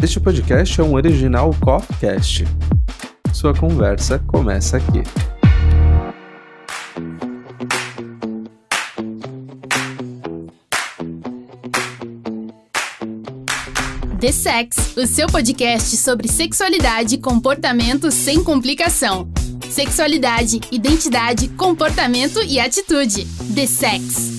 Este podcast é um original Coffcast. Sua conversa começa aqui. The Sex, o seu podcast sobre sexualidade e comportamento sem complicação. Sexualidade, identidade, comportamento e atitude. The Sex.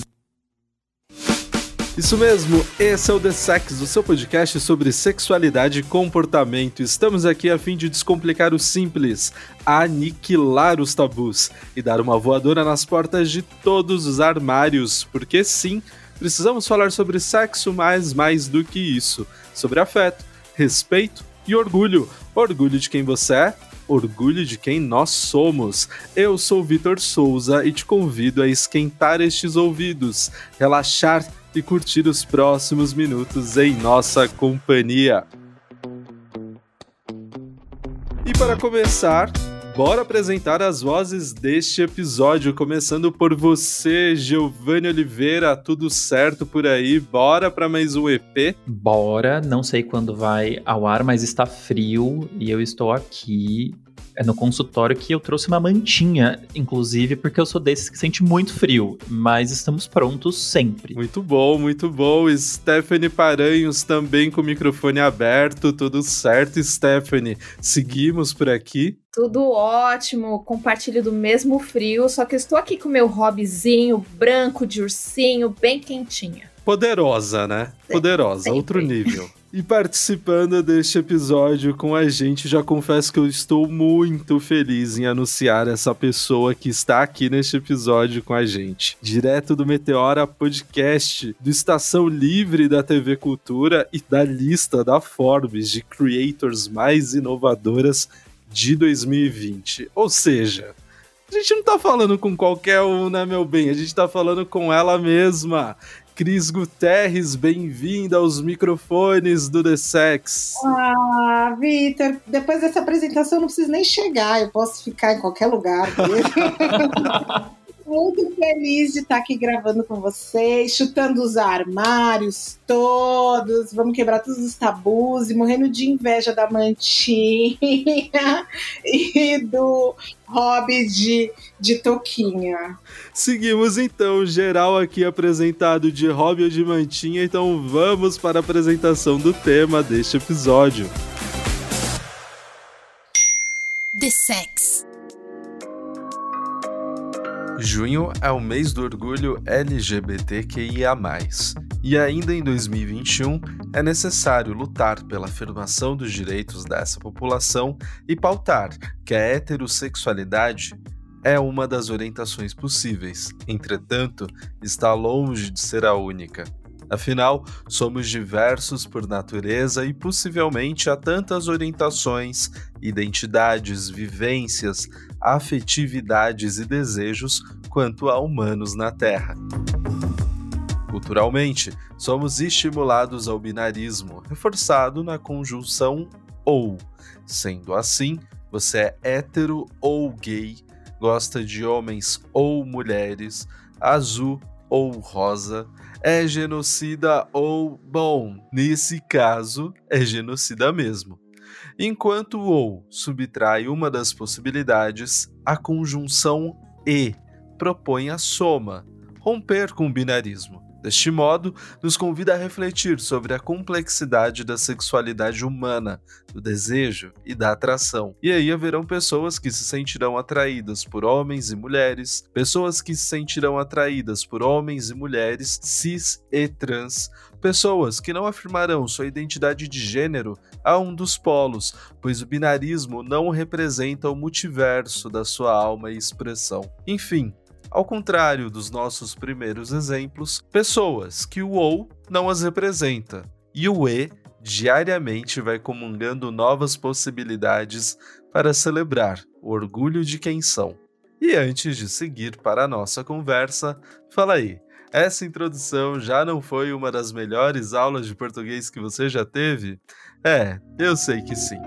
Isso mesmo, esse é o The Sex, o seu podcast sobre sexualidade e comportamento. Estamos aqui a fim de descomplicar o simples, aniquilar os tabus e dar uma voadora nas portas de todos os armários, porque sim, precisamos falar sobre sexo, mas mais do que isso, sobre afeto, respeito e orgulho. Orgulho de quem você é, orgulho de quem nós somos. Eu sou Vitor Souza e te convido a esquentar estes ouvidos, relaxar e curtir os próximos minutos em nossa companhia. E para começar, bora apresentar as vozes deste episódio, começando por você, Giovanni Oliveira, tudo certo por aí? Bora para mais um EP? Bora, não sei quando vai ao ar, mas está frio e eu estou aqui é no consultório que eu trouxe uma mantinha, inclusive, porque eu sou desses que sente muito frio, mas estamos prontos sempre. Muito bom, muito bom. Stephanie Paranhos também com o microfone aberto, tudo certo, Stephanie. Seguimos por aqui. Tudo ótimo, compartilho do mesmo frio, só que eu estou aqui com meu hobbyzinho branco de ursinho, bem quentinha. Poderosa, né? Poderosa, Sempre. outro nível. E participando deste episódio com a gente, já confesso que eu estou muito feliz em anunciar essa pessoa que está aqui neste episódio com a gente. Direto do Meteora Podcast, do Estação Livre da TV Cultura e da lista da Forbes de creators mais inovadoras de 2020. Ou seja, a gente não tá falando com qualquer um, né, meu bem? A gente tá falando com ela mesma. Cris Guterres, bem-vinda aos microfones do The Sex. Ah, Vitor, depois dessa apresentação eu não preciso nem chegar, eu posso ficar em qualquer lugar muito feliz de estar aqui gravando com vocês, chutando os armários todos, vamos quebrar todos os tabus e morrendo de inveja da mantinha e do hobby de, de toquinha. Seguimos então, geral aqui apresentado de hobby ou de mantinha, então vamos para a apresentação do tema deste episódio. The Sex Junho é o mês do orgulho LGBTQIA. E ainda em 2021 é necessário lutar pela afirmação dos direitos dessa população e pautar que a heterossexualidade é uma das orientações possíveis, entretanto, está longe de ser a única. Afinal, somos diversos por natureza e possivelmente há tantas orientações, identidades, vivências, afetividades e desejos quanto há humanos na Terra. Culturalmente, somos estimulados ao binarismo, reforçado na conjunção ou. Sendo assim, você é hétero ou gay, gosta de homens ou mulheres, azul ou rosa, é genocida ou, bom, nesse caso, é genocida mesmo. Enquanto o ou subtrai uma das possibilidades, a conjunção e propõe a soma, romper com o binarismo. Deste modo, nos convida a refletir sobre a complexidade da sexualidade humana, do desejo e da atração. E aí haverão pessoas que se sentirão atraídas por homens e mulheres, pessoas que se sentirão atraídas por homens e mulheres cis e trans, pessoas que não afirmarão sua identidade de gênero a um dos polos, pois o binarismo não representa o multiverso da sua alma e expressão. Enfim, ao contrário dos nossos primeiros exemplos, pessoas que o ou não as representa e o e diariamente vai comungando novas possibilidades para celebrar o orgulho de quem são. E antes de seguir para a nossa conversa, fala aí, essa introdução já não foi uma das melhores aulas de português que você já teve? É, eu sei que sim.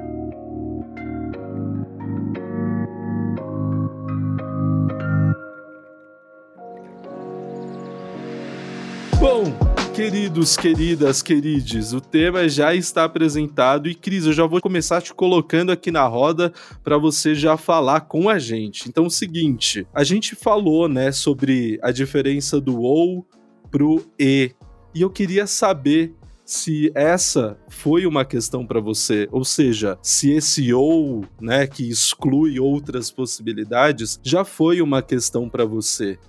Queridos, queridas, querides, o tema já está apresentado e Cris, eu já vou começar te colocando aqui na roda para você já falar com a gente. Então, é o seguinte, a gente falou, né, sobre a diferença do ou pro e, e eu queria saber se essa foi uma questão para você, ou seja, se esse ou, né, que exclui outras possibilidades, já foi uma questão para você.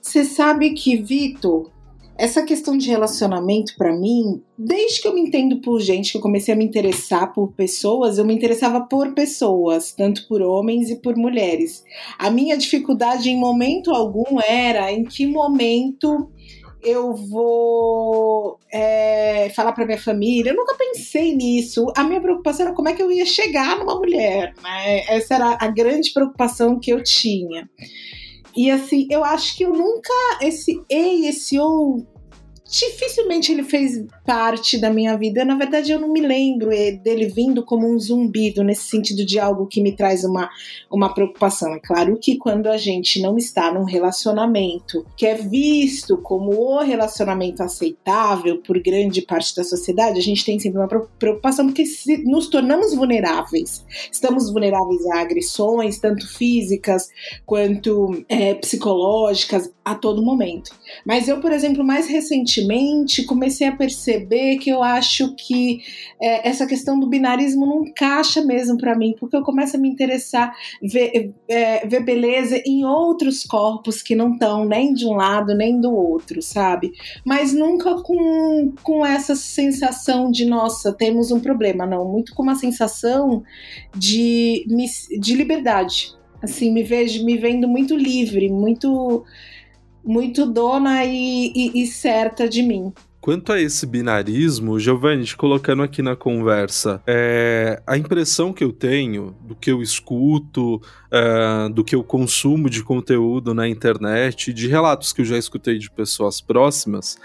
Você sabe que, Vitor, essa questão de relacionamento para mim, desde que eu me entendo por gente, que eu comecei a me interessar por pessoas, eu me interessava por pessoas, tanto por homens e por mulheres. A minha dificuldade em momento algum era em que momento eu vou é, falar para minha família. Eu nunca pensei nisso. A minha preocupação era como é que eu ia chegar numa mulher. Né? Essa era a grande preocupação que eu tinha. E assim, eu acho que eu nunca. Esse e, esse ou dificilmente ele fez parte da minha vida. Na verdade, eu não me lembro dele vindo como um zumbido, nesse sentido de algo que me traz uma, uma preocupação. É claro que quando a gente não está num relacionamento que é visto como o relacionamento aceitável por grande parte da sociedade, a gente tem sempre uma preocupação porque nos tornamos vulneráveis. Estamos vulneráveis a agressões, tanto físicas quanto é, psicológicas, a todo momento. Mas eu, por exemplo, mais recentemente comecei a perceber que eu acho que é, essa questão do binarismo não encaixa mesmo para mim, porque eu começo a me interessar, ver, é, ver beleza em outros corpos que não estão nem de um lado nem do outro, sabe? Mas nunca com, com essa sensação de, nossa, temos um problema, não. Muito com uma sensação de, de liberdade. Assim, me vejo me vendo muito livre, muito muito dona e, e, e certa de mim. Quanto a esse binarismo, Giovanni, te colocando aqui na conversa, é, a impressão que eu tenho do que eu escuto, é, do que eu consumo de conteúdo na internet, de relatos que eu já escutei de pessoas próximas,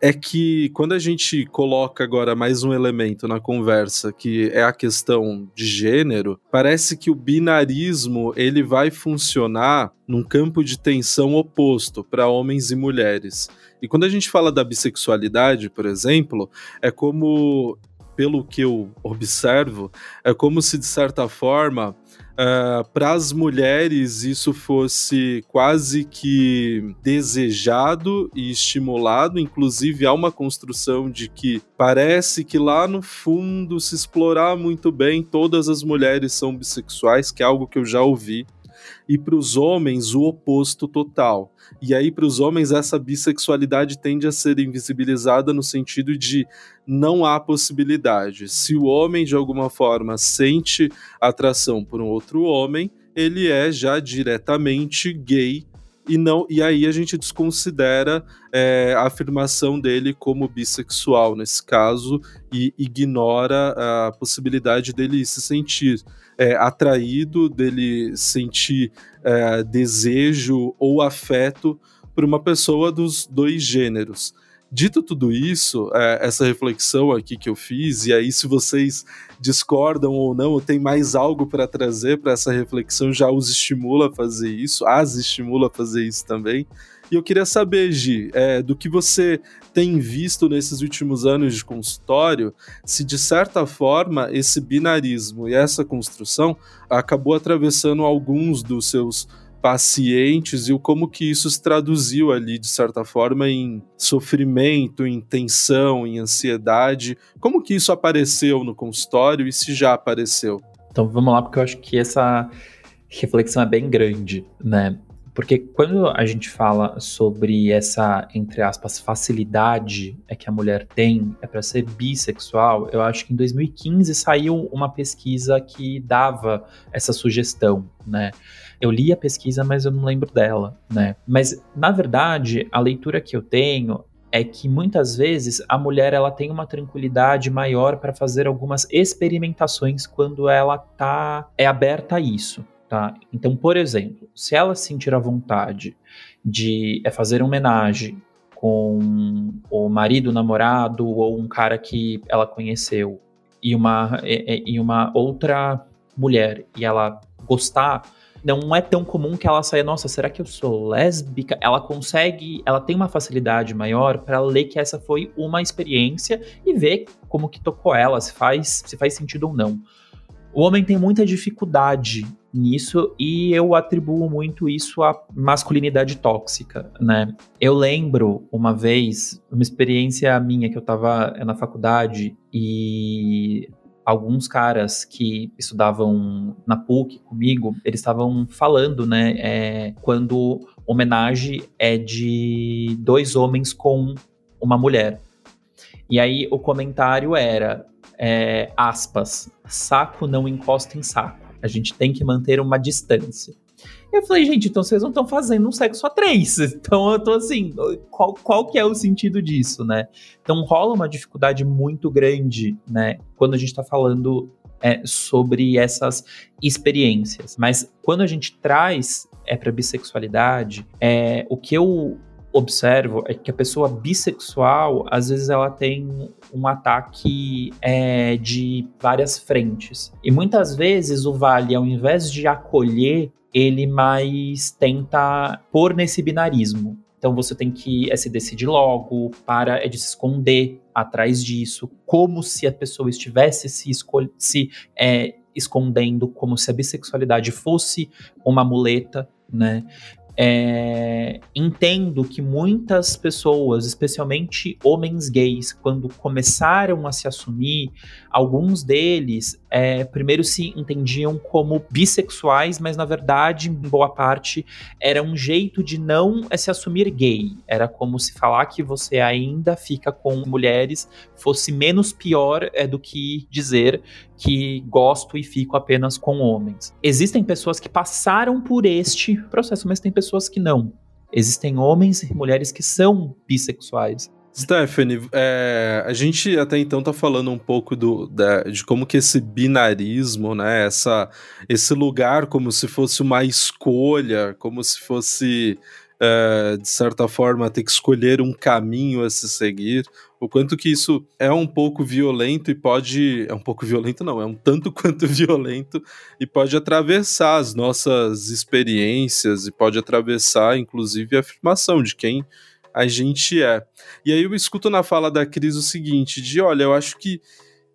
é que quando a gente coloca agora mais um elemento na conversa, que é a questão de gênero, parece que o binarismo ele vai funcionar num campo de tensão oposto para homens e mulheres. E quando a gente fala da bissexualidade, por exemplo, é como pelo que eu observo, é como se de certa forma uh, ah, para as mulheres isso fosse quase que desejado e estimulado, inclusive há uma construção de que parece que lá no fundo se explorar muito bem todas as mulheres são bissexuais, que é algo que eu já ouvi e para os homens o oposto total. E aí, para os homens, essa bissexualidade tende a ser invisibilizada no sentido de não há possibilidade. Se o homem, de alguma forma, sente atração por um outro homem, ele é já diretamente gay e não e aí a gente desconsidera é, a afirmação dele como bissexual nesse caso e ignora a possibilidade dele se sentir é, atraído, dele sentir é, desejo ou afeto por uma pessoa dos dois gêneros. Dito tudo isso, é, essa reflexão aqui que eu fiz, e aí se vocês discordam ou não, ou tem mais algo para trazer para essa reflexão, já os estimula a fazer isso, as estimula a fazer isso também. E eu queria saber, Gi, é, do que você tem visto nesses últimos anos de consultório, se de certa forma esse binarismo e essa construção acabou atravessando alguns dos seus pacientes e o como que isso se traduziu ali de certa forma em sofrimento, em tensão, em ansiedade. Como que isso apareceu no consultório e se já apareceu? Então vamos lá porque eu acho que essa reflexão é bem grande, né? Porque quando a gente fala sobre essa, entre aspas, facilidade é que a mulher tem é para ser bissexual, eu acho que em 2015 saiu uma pesquisa que dava essa sugestão, né? Eu li a pesquisa, mas eu não lembro dela, né? Mas na verdade, a leitura que eu tenho é que muitas vezes a mulher ela tem uma tranquilidade maior para fazer algumas experimentações quando ela tá é aberta a isso, Tá? Então, por exemplo, se ela sentir a vontade de é, fazer homenagem com o marido, o namorado ou um cara que ela conheceu e uma, e, e uma outra mulher e ela gostar não é tão comum que ela saia, nossa, será que eu sou lésbica? Ela consegue, ela tem uma facilidade maior para ler que essa foi uma experiência e ver como que tocou ela, se faz, se faz sentido ou não. O homem tem muita dificuldade nisso e eu atribuo muito isso à masculinidade tóxica, né? Eu lembro uma vez, uma experiência minha que eu tava na faculdade e alguns caras que estudavam na PUC comigo, eles estavam falando, né, é, quando homenagem é de dois homens com uma mulher. E aí o comentário era, é, aspas, saco não encosta em saco. A gente tem que manter uma distância. Eu falei, gente, então vocês não estão fazendo um sexo a três. Então eu tô assim, qual, qual que é o sentido disso, né? Então rola uma dificuldade muito grande, né? Quando a gente tá falando é, sobre essas experiências. Mas quando a gente traz é para bissexualidade, é, o que eu observo é que a pessoa bissexual, às vezes ela tem um ataque é, de várias frentes. E muitas vezes o Vale, ao invés de acolher, ele mais tenta pôr nesse binarismo. Então você tem que é, se decidir logo, para é de se esconder atrás disso, como se a pessoa estivesse se, se é, escondendo, como se a bissexualidade fosse uma muleta, né? É, entendo que muitas pessoas, especialmente homens gays, quando começaram a se assumir, alguns deles é, primeiro se entendiam como bissexuais, mas na verdade, em boa parte, era um jeito de não é, se assumir gay. Era como se falar que você ainda fica com mulheres fosse menos pior é, do que dizer que gosto e fico apenas com homens. Existem pessoas que passaram por este processo, mas tem pessoas que não. Existem homens e mulheres que são bissexuais. Stephanie, é, a gente até então tá falando um pouco do, da, de como que esse binarismo, né, essa, esse lugar como se fosse uma escolha, como se fosse, é, de certa forma, ter que escolher um caminho a se seguir, o quanto que isso é um pouco violento e pode. É um pouco violento, não, é um tanto quanto violento e pode atravessar as nossas experiências e pode atravessar, inclusive, a afirmação de quem a gente é. E aí eu escuto na fala da Cris o seguinte: de olha, eu acho que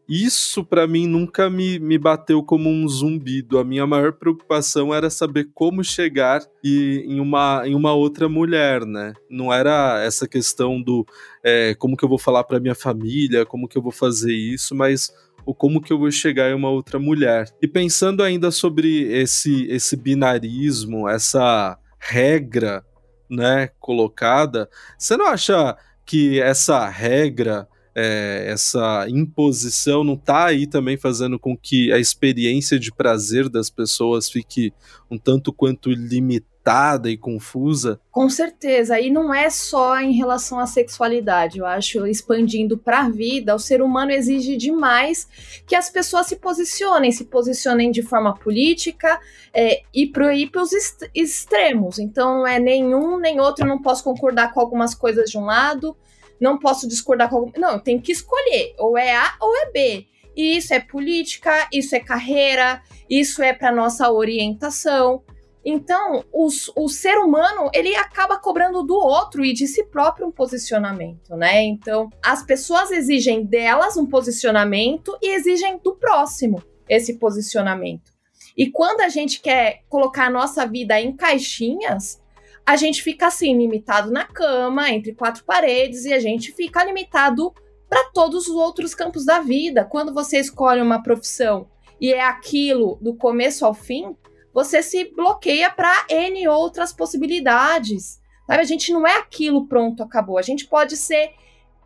isso para mim nunca me, me bateu como um zumbido. A minha maior preocupação era saber como chegar e, em, uma, em uma outra mulher, né? Não era essa questão do é, como que eu vou falar para minha família, como que eu vou fazer isso, mas o como que eu vou chegar em uma outra mulher. E pensando ainda sobre esse, esse binarismo, essa regra, né, colocada, você não acha que essa regra é, essa imposição não está aí também fazendo com que a experiência de prazer das pessoas fique um tanto quanto limitada e confusa? Com certeza, e não é só em relação à sexualidade. Eu acho expandindo para a vida, o ser humano exige demais que as pessoas se posicionem, se posicionem de forma política é, e proíbe os extremos. Então, não é nenhum nem outro. Eu não posso concordar com algumas coisas de um lado não posso discordar com algum. Não, tenho que escolher. Ou é A ou é B. E isso é política, isso é carreira, isso é para nossa orientação. Então, os, o ser humano, ele acaba cobrando do outro e de si próprio um posicionamento, né? Então, as pessoas exigem delas um posicionamento e exigem do próximo esse posicionamento. E quando a gente quer colocar a nossa vida em caixinhas, a gente fica assim, limitado na cama, entre quatro paredes, e a gente fica limitado para todos os outros campos da vida. Quando você escolhe uma profissão e é aquilo do começo ao fim, você se bloqueia para N outras possibilidades. Sabe? A gente não é aquilo, pronto, acabou. A gente pode ser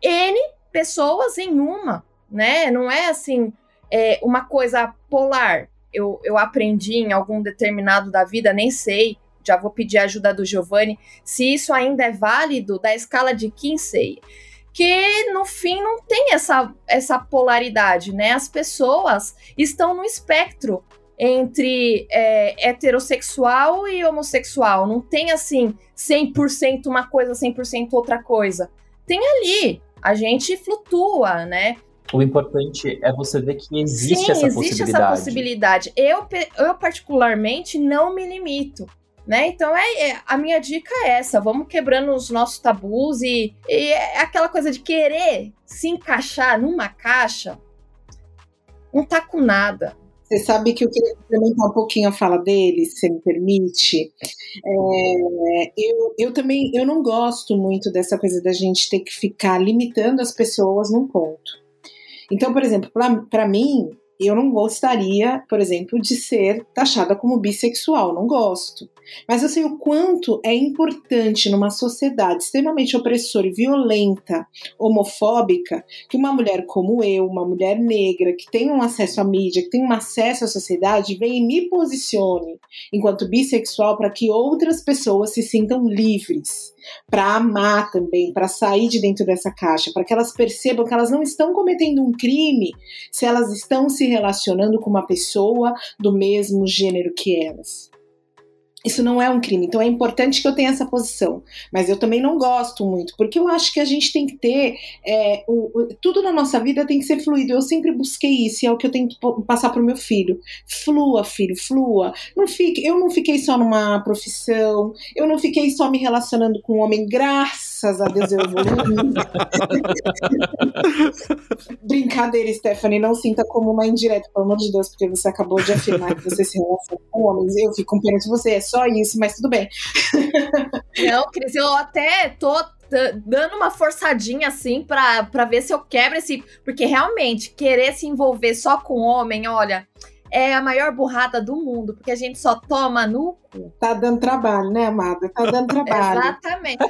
N pessoas em uma, né? Não é assim, é, uma coisa polar. Eu, eu aprendi em algum determinado da vida, nem sei, já vou pedir a ajuda do Giovanni, se isso ainda é válido da escala de Kinsey, que no fim não tem essa, essa polaridade, né? As pessoas estão no espectro entre é, heterossexual e homossexual, não tem assim 100% uma coisa, 100% outra coisa. Tem ali, a gente flutua, né? O importante é você ver que existe Sim, essa existe possibilidade. essa possibilidade. Eu, eu particularmente não me limito. Né? Então é, é, a minha dica é essa: vamos quebrando os nossos tabus e, e é aquela coisa de querer se encaixar numa caixa, não tá com nada. Você sabe que eu queria complementar um pouquinho a fala dele, se me permite. É, eu, eu também eu não gosto muito dessa coisa da gente ter que ficar limitando as pessoas num ponto. Então, por exemplo, para mim, eu não gostaria, por exemplo, de ser taxada como bissexual, não gosto. Mas eu sei o quanto é importante numa sociedade extremamente opressora e violenta, homofóbica, que uma mulher como eu, uma mulher negra, que tem um acesso à mídia, que tem um acesso à sociedade, venha e me posicione enquanto bissexual para que outras pessoas se sintam livres para amar também, para sair de dentro dessa caixa, para que elas percebam que elas não estão cometendo um crime se elas estão se relacionando com uma pessoa do mesmo gênero que elas. Isso não é um crime, então é importante que eu tenha essa posição. Mas eu também não gosto muito, porque eu acho que a gente tem que ter. É, o, tudo na nossa vida tem que ser fluido. Eu sempre busquei isso, e é o que eu tenho que passar para o meu filho. Flua, filho, flua. Não fique, eu não fiquei só numa profissão, eu não fiquei só me relacionando com um homem, graças a Deus eu evoluí. Brincadeira, Stephanie, não sinta como uma indireta, pelo amor de Deus, porque você acabou de afirmar que você se relaciona com homens. Eu fico com pena de você. É só isso, mas tudo bem. Não, Cris, eu até tô dando uma forçadinha assim pra ver se eu quebro esse. Porque realmente, querer se envolver só com homem, olha, é a maior burrada do mundo, porque a gente só toma no cu. Tá dando trabalho, né, amada? Tá dando trabalho. Exatamente.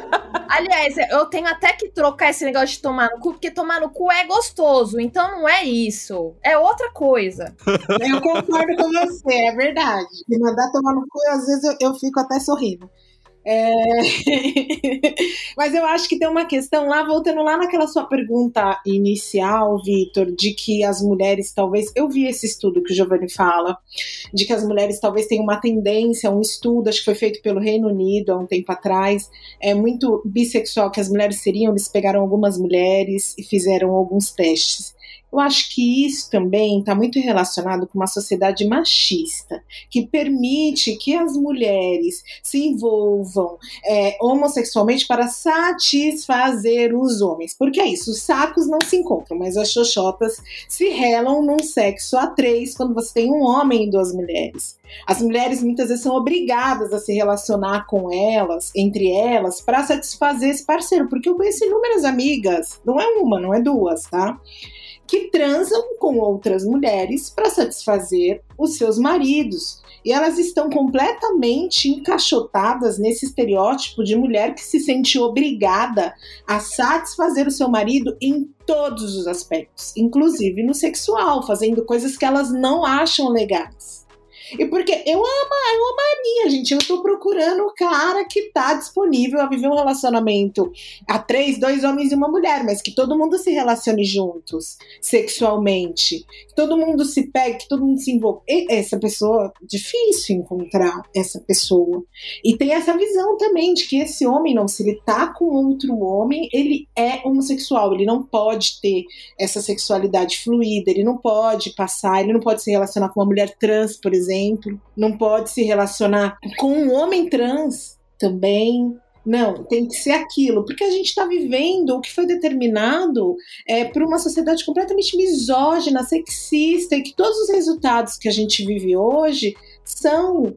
Aliás, eu tenho até que trocar esse negócio de tomar no cu, porque tomar no cu é gostoso, então não é isso. É outra coisa. Eu concordo com você, é verdade. Se mandar tomar no cu, às vezes eu, eu fico até sorrindo. É... Mas eu acho que tem uma questão lá, voltando lá naquela sua pergunta inicial, Vitor, de que as mulheres talvez. Eu vi esse estudo que o Giovanni fala, de que as mulheres talvez tenham uma tendência, um estudo, acho que foi feito pelo Reino Unido há um tempo atrás, é muito bissexual que as mulheres seriam, eles pegaram algumas mulheres e fizeram alguns testes. Eu acho que isso também está muito relacionado com uma sociedade machista, que permite que as mulheres se envolvam é, homossexualmente para satisfazer os homens. Porque é isso, os sacos não se encontram, mas as xoxotas se relam num sexo a três quando você tem um homem e duas mulheres. As mulheres muitas vezes são obrigadas a se relacionar com elas, entre elas, para satisfazer esse parceiro. Porque eu conheço inúmeras amigas, não é uma, não é duas, tá? Que transam com outras mulheres para satisfazer os seus maridos. E elas estão completamente encaixotadas nesse estereótipo de mulher que se sente obrigada a satisfazer o seu marido em todos os aspectos, inclusive no sexual, fazendo coisas que elas não acham legais. E porque eu amo, eu amaria, gente. Eu tô procurando o cara que tá disponível a viver um relacionamento a três, dois homens e uma mulher, mas que todo mundo se relacione juntos, sexualmente. Que todo mundo se pegue, que todo mundo se envolva. E essa pessoa, difícil encontrar essa pessoa. E tem essa visão também de que esse homem, não, se ele tá com outro homem, ele é homossexual, ele não pode ter essa sexualidade fluida, ele não pode passar, ele não pode se relacionar com uma mulher trans, por exemplo exemplo, não pode se relacionar com um homem trans também. Não, tem que ser aquilo, porque a gente está vivendo o que foi determinado é, por uma sociedade completamente misógina, sexista, e que todos os resultados que a gente vive hoje são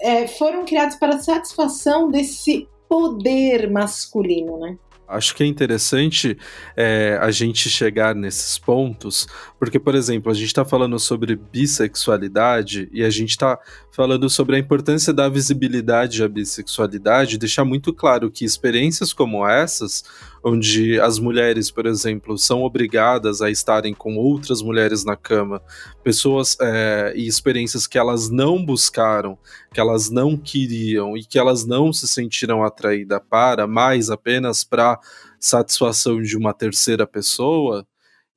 é, foram criados para satisfação desse poder masculino, né? Acho que é interessante é, a gente chegar nesses pontos, porque, por exemplo, a gente está falando sobre bissexualidade e a gente está falando sobre a importância da visibilidade à bissexualidade, deixar muito claro que experiências como essas, onde as mulheres, por exemplo, são obrigadas a estarem com outras mulheres na cama, pessoas é, e experiências que elas não buscaram, que elas não queriam e que elas não se sentiram atraídas para, mas apenas para satisfação de uma terceira pessoa,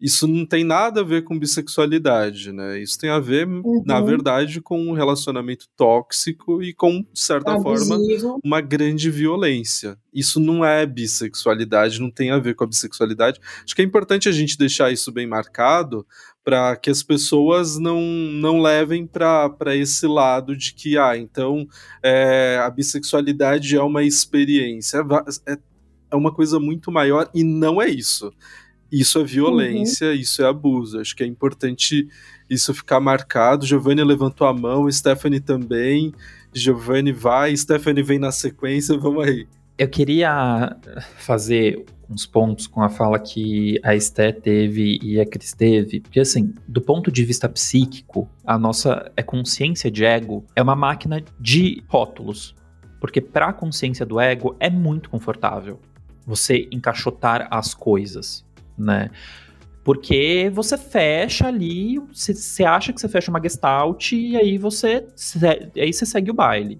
isso não tem nada a ver com bissexualidade, né? Isso tem a ver, uhum. na verdade, com um relacionamento tóxico e com, de certa Abusivo. forma, uma grande violência. Isso não é bissexualidade, não tem a ver com a bissexualidade. Acho que é importante a gente deixar isso bem marcado para que as pessoas não, não levem para esse lado de que, ah, então é, a bissexualidade é uma experiência. É, é uma coisa muito maior e não é isso. Isso é violência, uhum. isso é abuso. Acho que é importante isso ficar marcado. Giovanni levantou a mão, Stephanie também. Giovanni vai, Stephanie vem na sequência, vamos aí. Eu queria fazer uns pontos com a fala que a Esté teve e a Cris teve, porque assim, do ponto de vista psíquico, a nossa é consciência de ego é uma máquina de rótulos, porque para a consciência do ego é muito confortável você encaixotar as coisas né? Porque você fecha ali, você acha que você fecha uma gestalt e aí você, aí você segue o baile.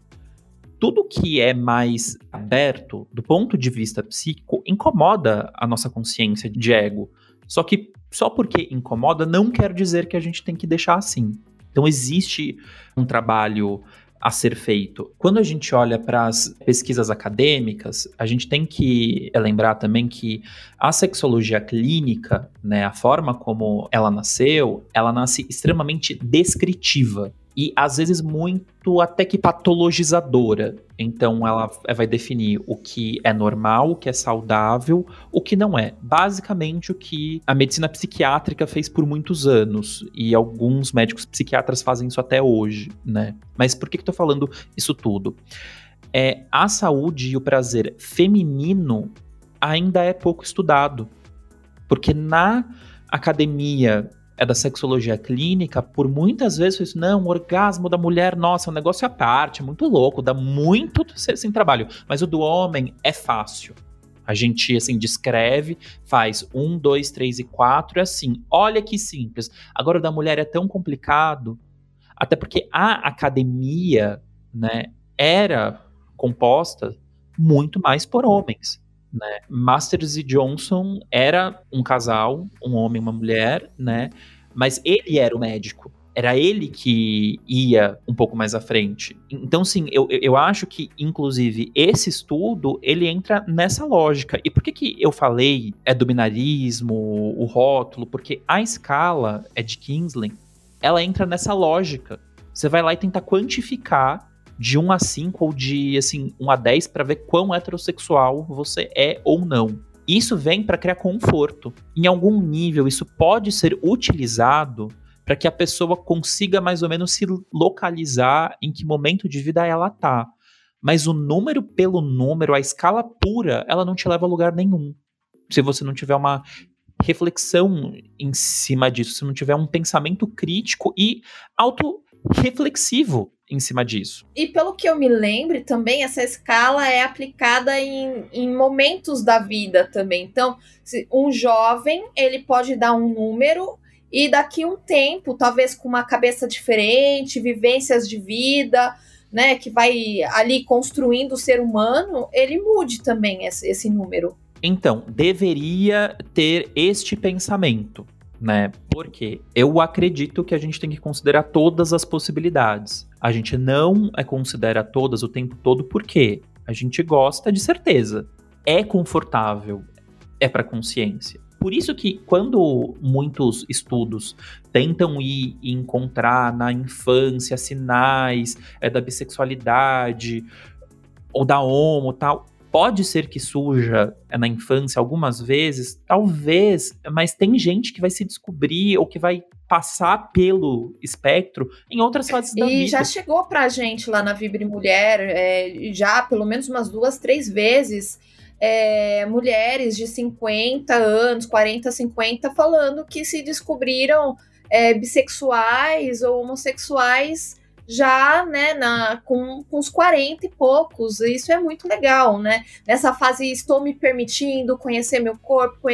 Tudo que é mais aberto, do ponto de vista psíquico, incomoda a nossa consciência de ego. Só que só porque incomoda não quer dizer que a gente tem que deixar assim. Então existe um trabalho a ser feito. Quando a gente olha para as pesquisas acadêmicas, a gente tem que lembrar também que a sexologia clínica, né, a forma como ela nasceu, ela nasce extremamente descritiva e às vezes muito até que patologizadora. Então ela vai definir o que é normal, o que é saudável, o que não é. Basicamente o que a medicina psiquiátrica fez por muitos anos e alguns médicos psiquiatras fazem isso até hoje, né? Mas por que que tô falando isso tudo? É, a saúde e o prazer feminino ainda é pouco estudado. Porque na academia é da sexologia clínica, por muitas vezes foi isso, não, o orgasmo da mulher, nossa, é um negócio à parte, é muito louco, dá muito sem trabalho. Mas o do homem é fácil. A gente, assim, descreve, faz um, dois, três e quatro, é assim, olha que simples. Agora o da mulher é tão complicado, até porque a academia, né, era composta muito mais por homens. Né? Masters e Johnson era um casal, um homem e uma mulher, né? Mas ele era o médico. Era ele que ia um pouco mais à frente. Então, sim, eu, eu acho que, inclusive, esse estudo, ele entra nessa lógica. E por que, que eu falei é do binarismo, o rótulo? Porque a escala é de Kinsling, ela entra nessa lógica. Você vai lá e tenta quantificar de 1 a 5 ou de assim 1 a 10 para ver quão heterossexual você é ou não. Isso vem para criar conforto. Em algum nível, isso pode ser utilizado para que a pessoa consiga mais ou menos se localizar em que momento de vida ela tá. Mas o número pelo número, a escala pura, ela não te leva a lugar nenhum. Se você não tiver uma reflexão em cima disso, se não tiver um pensamento crítico e auto-reflexivo em cima disso. E pelo que eu me lembre também, essa escala é aplicada em, em momentos da vida também. Então, um jovem, ele pode dar um número e daqui um tempo, talvez com uma cabeça diferente, vivências de vida, né, que vai ali construindo o ser humano, ele mude também esse, esse número. Então, deveria ter este pensamento né? Porque eu acredito que a gente tem que considerar todas as possibilidades. A gente não é considera todas o tempo todo porque a gente gosta de certeza. É confortável, é para consciência. Por isso que quando muitos estudos tentam ir e encontrar na infância sinais é, da bissexualidade ou da homo tal, Pode ser que surja é, na infância algumas vezes, talvez, mas tem gente que vai se descobrir ou que vai passar pelo espectro em outras fases da vida. E já chegou pra gente lá na Vibre Mulher, é, já pelo menos umas duas, três vezes, é, mulheres de 50 anos, 40, 50, falando que se descobriram é, bissexuais ou homossexuais já, né, na, com, com os 40 e poucos. Isso é muito legal, né? Nessa fase, estou me permitindo conhecer meu corpo,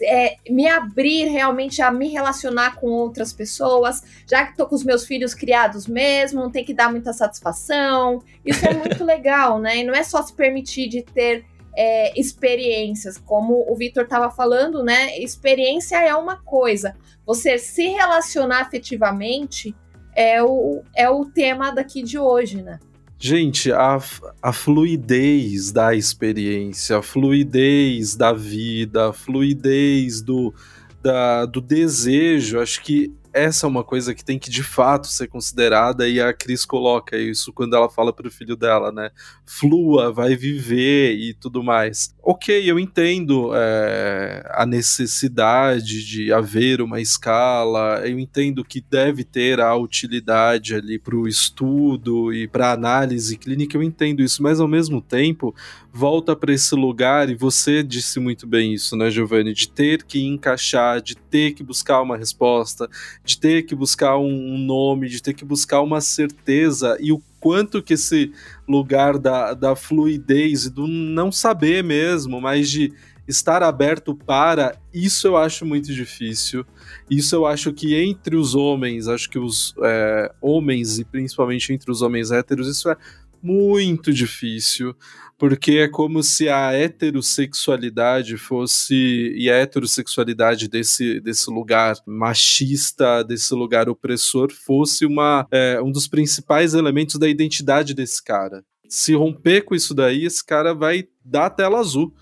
é, me abrir realmente a me relacionar com outras pessoas, já que estou com os meus filhos criados mesmo, não tem que dar muita satisfação. Isso é muito legal, né? E não é só se permitir de ter é, experiências, como o Vitor estava falando, né? Experiência é uma coisa, você se relacionar afetivamente é o, é o tema daqui de hoje, né? Gente, a, a fluidez da experiência, a fluidez da vida, a fluidez do, da, do desejo, acho que essa é uma coisa que tem que de fato ser considerada e a Cris coloca isso quando ela fala pro filho dela, né? Flua, vai viver e tudo mais. Ok, eu entendo é, a necessidade de haver uma escala, eu entendo que deve ter a utilidade ali pro estudo e para análise clínica, eu entendo isso, mas ao mesmo tempo volta para esse lugar, e você disse muito bem isso, né, Giovanni, de ter que encaixar, de ter que buscar uma resposta, de ter que buscar um nome, de ter que buscar uma certeza, e o quanto que esse lugar da, da fluidez e do não saber mesmo, mas de estar aberto para, isso eu acho muito difícil. Isso eu acho que entre os homens, acho que os é, homens, e principalmente entre os homens héteros, isso é muito difícil porque é como se a heterossexualidade fosse e a heterossexualidade desse, desse lugar machista, desse lugar opressor, fosse uma, é, um dos principais elementos da identidade desse cara. Se romper com isso daí, esse cara vai dar tela azul.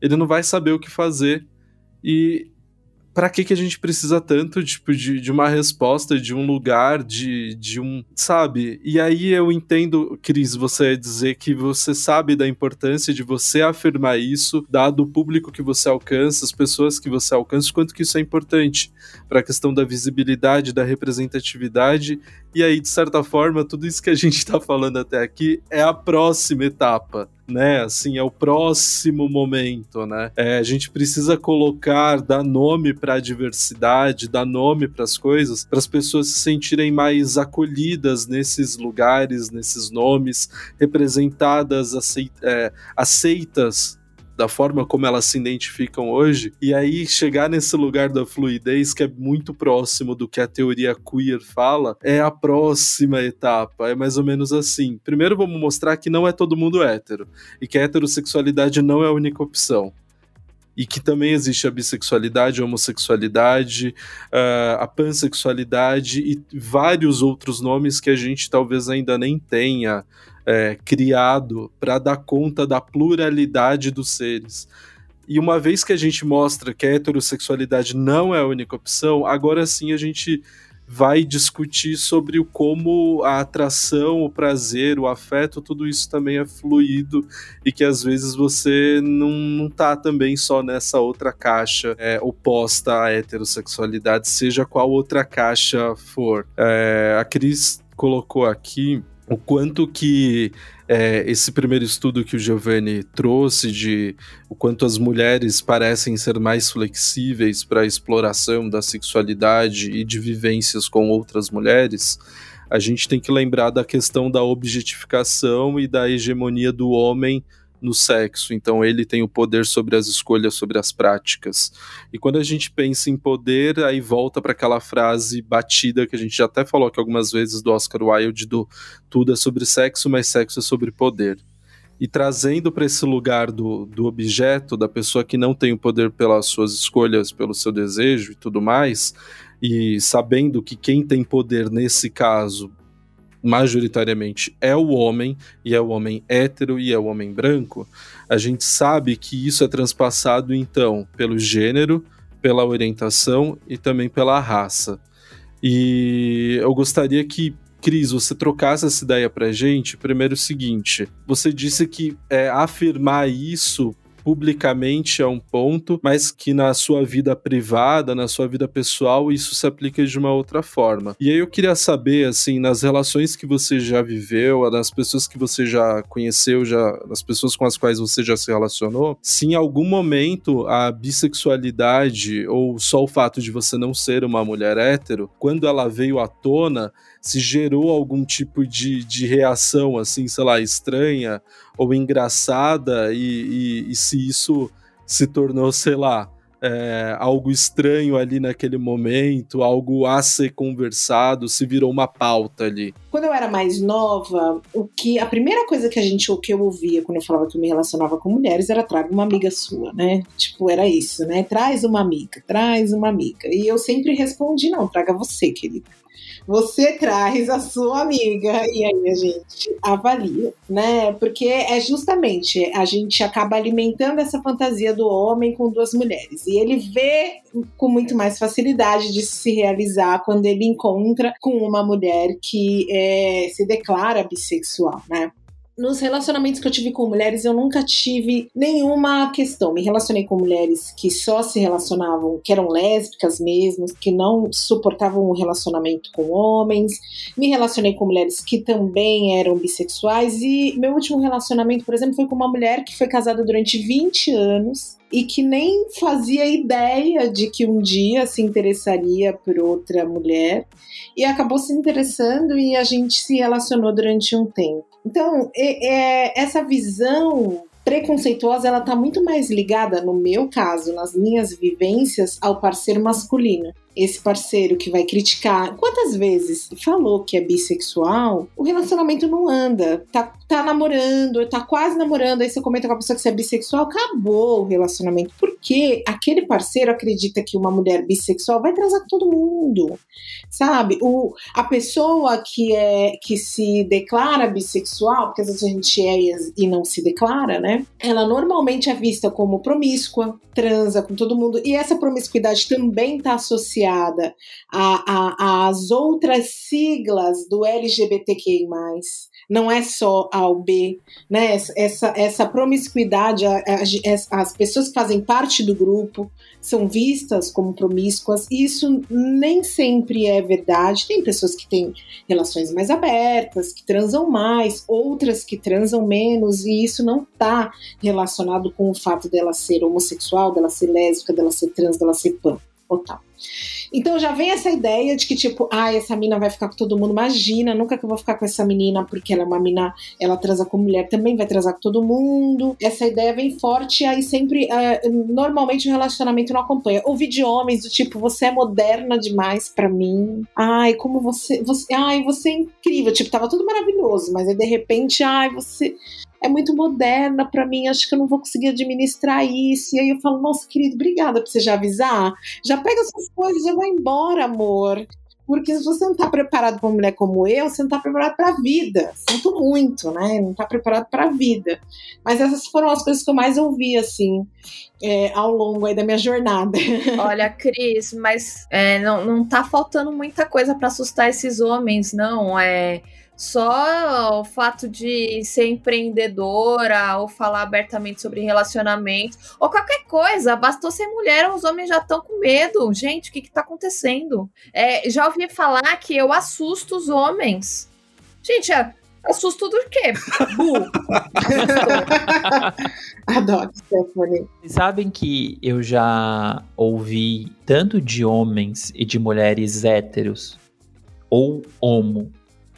Ele não vai saber o que fazer. E para que que a gente precisa tanto tipo de, de uma resposta de um lugar de, de um sabe? E aí eu entendo Cris você dizer que você sabe da importância de você afirmar isso dado o público que você alcança as pessoas que você alcança quanto que isso é importante para a questão da visibilidade da representatividade. E aí de certa forma tudo isso que a gente está falando até aqui é a próxima etapa né? Assim, é o próximo momento, né? É, a gente precisa colocar, dar nome para a diversidade, dar nome para as coisas, para as pessoas se sentirem mais acolhidas nesses lugares, nesses nomes, representadas, é, aceitas da forma como elas se identificam hoje, e aí chegar nesse lugar da fluidez que é muito próximo do que a teoria queer fala, é a próxima etapa. É mais ou menos assim. Primeiro vamos mostrar que não é todo mundo hétero, e que a heterossexualidade não é a única opção e que também existe a bissexualidade, a homossexualidade, uh, a pansexualidade e vários outros nomes que a gente talvez ainda nem tenha é, criado para dar conta da pluralidade dos seres. E uma vez que a gente mostra que a heterossexualidade não é a única opção, agora sim a gente vai discutir sobre o como a atração, o prazer, o afeto, tudo isso também é fluido e que às vezes você não, não tá também só nessa outra caixa é, oposta à heterossexualidade, seja qual outra caixa for. É, a Cris colocou aqui o quanto que é, esse primeiro estudo que o Giovanni trouxe de o quanto as mulheres parecem ser mais flexíveis para a exploração da sexualidade e de vivências com outras mulheres, a gente tem que lembrar da questão da objetificação e da hegemonia do homem no sexo, então ele tem o poder sobre as escolhas, sobre as práticas. E quando a gente pensa em poder, aí volta para aquela frase batida que a gente já até falou aqui algumas vezes do Oscar Wilde do tudo é sobre sexo, mas sexo é sobre poder. E trazendo para esse lugar do, do objeto, da pessoa que não tem o poder pelas suas escolhas, pelo seu desejo e tudo mais, e sabendo que quem tem poder nesse caso majoritariamente é o homem, e é o homem hétero e é o homem branco, a gente sabe que isso é transpassado então pelo gênero, pela orientação e também pela raça. E eu gostaria que Cris, você trocasse essa ideia pra gente. Primeiro, o seguinte: você disse que é, afirmar isso publicamente é um ponto, mas que na sua vida privada, na sua vida pessoal, isso se aplica de uma outra forma. E aí eu queria saber, assim, nas relações que você já viveu, nas pessoas que você já conheceu, já, nas pessoas com as quais você já se relacionou, se em algum momento a bissexualidade ou só o fato de você não ser uma mulher hétero, quando ela veio à tona, se gerou algum tipo de, de reação, assim, sei lá, estranha ou engraçada, e, e, e se isso se tornou, sei lá, é, algo estranho ali naquele momento, algo a ser conversado, se virou uma pauta ali? Quando eu era mais nova, o que a primeira coisa que a gente o que eu ouvia quando eu falava que eu me relacionava com mulheres era traga uma amiga sua, né? Tipo, era isso, né? Traz uma amiga, traz uma amiga. E eu sempre respondi não, traga você, querida você traz a sua amiga e aí a gente avalia, né? Porque é justamente a gente acaba alimentando essa fantasia do homem com duas mulheres e ele vê com muito mais facilidade de se realizar quando ele encontra com uma mulher que é, se declara bissexual, né? Nos relacionamentos que eu tive com mulheres, eu nunca tive nenhuma questão. Me relacionei com mulheres que só se relacionavam, que eram lésbicas mesmo, que não suportavam um relacionamento com homens. Me relacionei com mulheres que também eram bissexuais. E meu último relacionamento, por exemplo, foi com uma mulher que foi casada durante 20 anos e que nem fazia ideia de que um dia se interessaria por outra mulher e acabou se interessando e a gente se relacionou durante um tempo. Então, é, é, essa visão preconceituosa, ela tá muito mais ligada, no meu caso, nas minhas vivências, ao parceiro masculino esse parceiro que vai criticar. Quantas vezes falou que é bissexual, o relacionamento não anda. Tá, tá namorando, tá quase namorando, aí você comenta com a pessoa que você é bissexual, acabou o relacionamento. Porque aquele parceiro acredita que uma mulher bissexual vai transar com todo mundo. Sabe? O, a pessoa que é que se declara bissexual, porque às vezes a gente é e não se declara, né? Ela normalmente é vista como promíscua, transa com todo mundo. E essa promiscuidade também está associada às outras siglas do LGBTQI. Não é só A ou B, né? Essa, essa promiscuidade, as pessoas que fazem parte do grupo são vistas como promíscuas, e isso nem sempre é verdade. Tem pessoas que têm relações mais abertas, que transam mais, outras que transam menos, e isso não está relacionado com o fato dela ser homossexual, dela ser lésbica, dela ser trans, dela ser pan Então já vem essa ideia de que, tipo, ah, essa mina vai ficar com todo mundo. Imagina, nunca que eu vou ficar com essa menina, porque ela é uma mina, ela transa com mulher, também vai transar com todo mundo. Essa ideia vem forte, aí sempre, uh, normalmente o relacionamento não acompanha. Ouvi de homens do tipo, você é moderna demais para mim. Ai, como você, você. Ai, você é incrível. Tipo, tava tudo maravilhoso, mas aí de repente, ai, você é muito moderna para mim, acho que eu não vou conseguir administrar isso. E aí eu falo, nossa, querido, obrigada por você já avisar. Já pega suas coisas, já vai embora, amor. Porque se você não está preparado para uma mulher como eu, você não está preparado para a vida. Sinto muito, né? Não está preparado para a vida. Mas essas foram as coisas que eu mais ouvi, assim, é, ao longo aí da minha jornada. Olha, Cris, mas é, não, não tá faltando muita coisa para assustar esses homens, não. É só o fato de ser empreendedora ou falar abertamente sobre relacionamento ou qualquer coisa, bastou ser mulher, os homens já estão com medo. Gente, o que está acontecendo? É, já ouvi falar que eu assusto os homens. Gente, é, assusto do quê? Adoro, Stephanie. Sabem que eu já ouvi tanto de homens e de mulheres héteros ou homo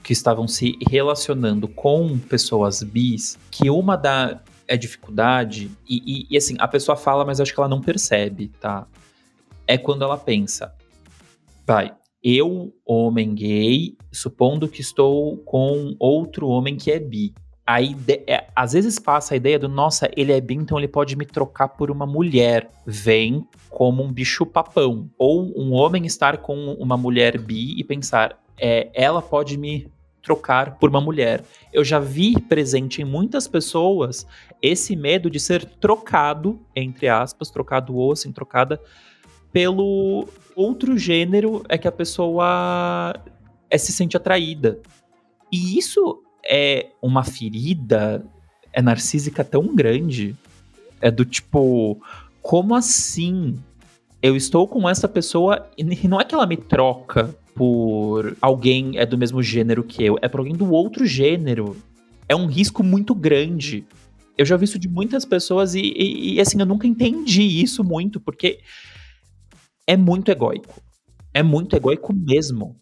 que estavam se relacionando com pessoas bis, que uma da é dificuldade, e, e, e, assim, a pessoa fala, mas acho que ela não percebe, tá? É quando ela pensa, vai, eu, homem gay, supondo que estou com outro homem que é bi. Aí, é, às vezes passa a ideia do, nossa, ele é bi, então ele pode me trocar por uma mulher. Vem como um bicho papão. Ou um homem estar com uma mulher bi e pensar, é, ela pode me trocar por uma mulher. Eu já vi presente em muitas pessoas esse medo de ser trocado, entre aspas, trocado ou assim, trocada pelo outro gênero é que a pessoa é, se sente atraída. E isso é uma ferida é narcísica tão grande. É do tipo, como assim? Eu estou com essa pessoa e não é que ela me troca por alguém é do mesmo gênero que eu, é por alguém do outro gênero. É um risco muito grande. Eu já vi isso de muitas pessoas e, e, e assim, eu nunca entendi isso muito, porque é muito egóico. É muito egóico mesmo.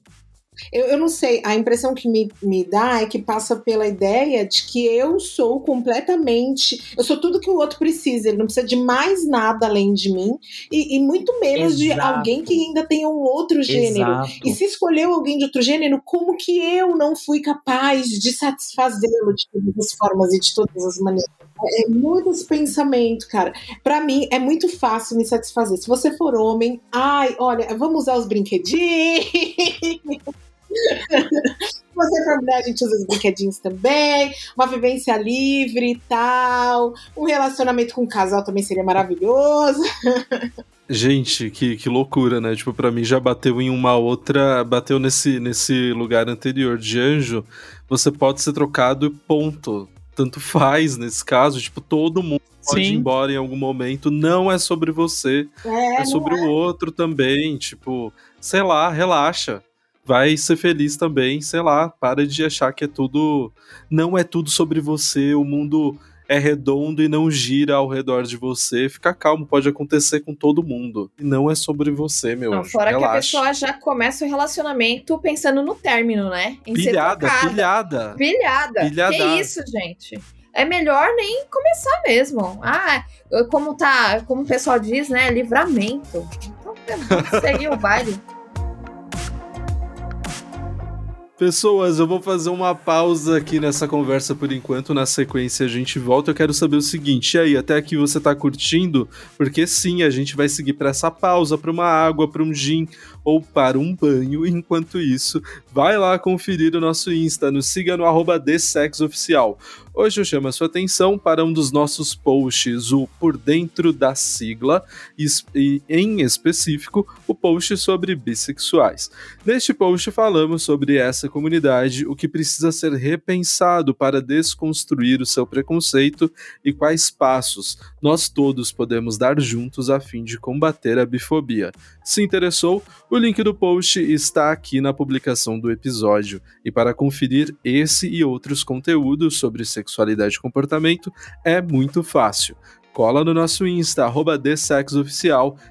Eu, eu não sei, a impressão que me, me dá é que passa pela ideia de que eu sou completamente. Eu sou tudo que o outro precisa, ele não precisa de mais nada além de mim, e, e muito menos Exato. de alguém que ainda tenha um outro gênero. Exato. E se escolheu alguém de outro gênero, como que eu não fui capaz de satisfazê-lo de todas as formas e de todas as maneiras? É, é muito esse pensamento, cara. Para mim é muito fácil me satisfazer. Se você for homem, ai, olha, vamos usar os brinquedinhos. Você for mulher, a gente usa os brinquedinhos também, uma vivência livre e tal. Um relacionamento com um casal também seria maravilhoso. Gente, que, que loucura, né? Tipo, pra mim já bateu em uma outra. Bateu nesse, nesse lugar anterior de anjo. Você pode ser trocado, ponto tanto faz nesse caso, tipo, todo mundo pode Sim. ir embora em algum momento, não é sobre você, é, é sobre é. o outro também, tipo, sei lá, relaxa. Vai ser feliz também, sei lá, para de achar que é tudo. Não é tudo sobre você, o mundo é redondo e não gira ao redor de você. Fica calmo, pode acontecer com todo mundo. E não é sobre você, meu não, anjo. Fora Relaxa. que a pessoa já começa o relacionamento pensando no término, né? Em pilhada, pilhada. Pilhada. Pilhada. Que isso, gente? É melhor nem começar mesmo. Ah, como tá, como o pessoal diz, né? Livramento. Então, seguir o baile. Pessoas, eu vou fazer uma pausa aqui nessa conversa por enquanto. Na sequência a gente volta. Eu quero saber o seguinte: e aí, até aqui você tá curtindo? Porque sim, a gente vai seguir para essa pausa, para uma água, para um gin ou para um banho. Enquanto isso, vai lá conferir o nosso Insta, nos siga no arroba Oficial. Hoje eu chamo a sua atenção para um dos nossos posts, o Por Dentro da Sigla, e em específico o post sobre bissexuais. Neste post falamos sobre essa comunidade, o que precisa ser repensado para desconstruir o seu preconceito e quais passos nós todos podemos dar juntos a fim de combater a bifobia. Se interessou? O link do post está aqui na publicação do episódio. E para conferir esse e outros conteúdos sobre sexualidade e comportamento é muito fácil. Cola no nosso Insta, arroba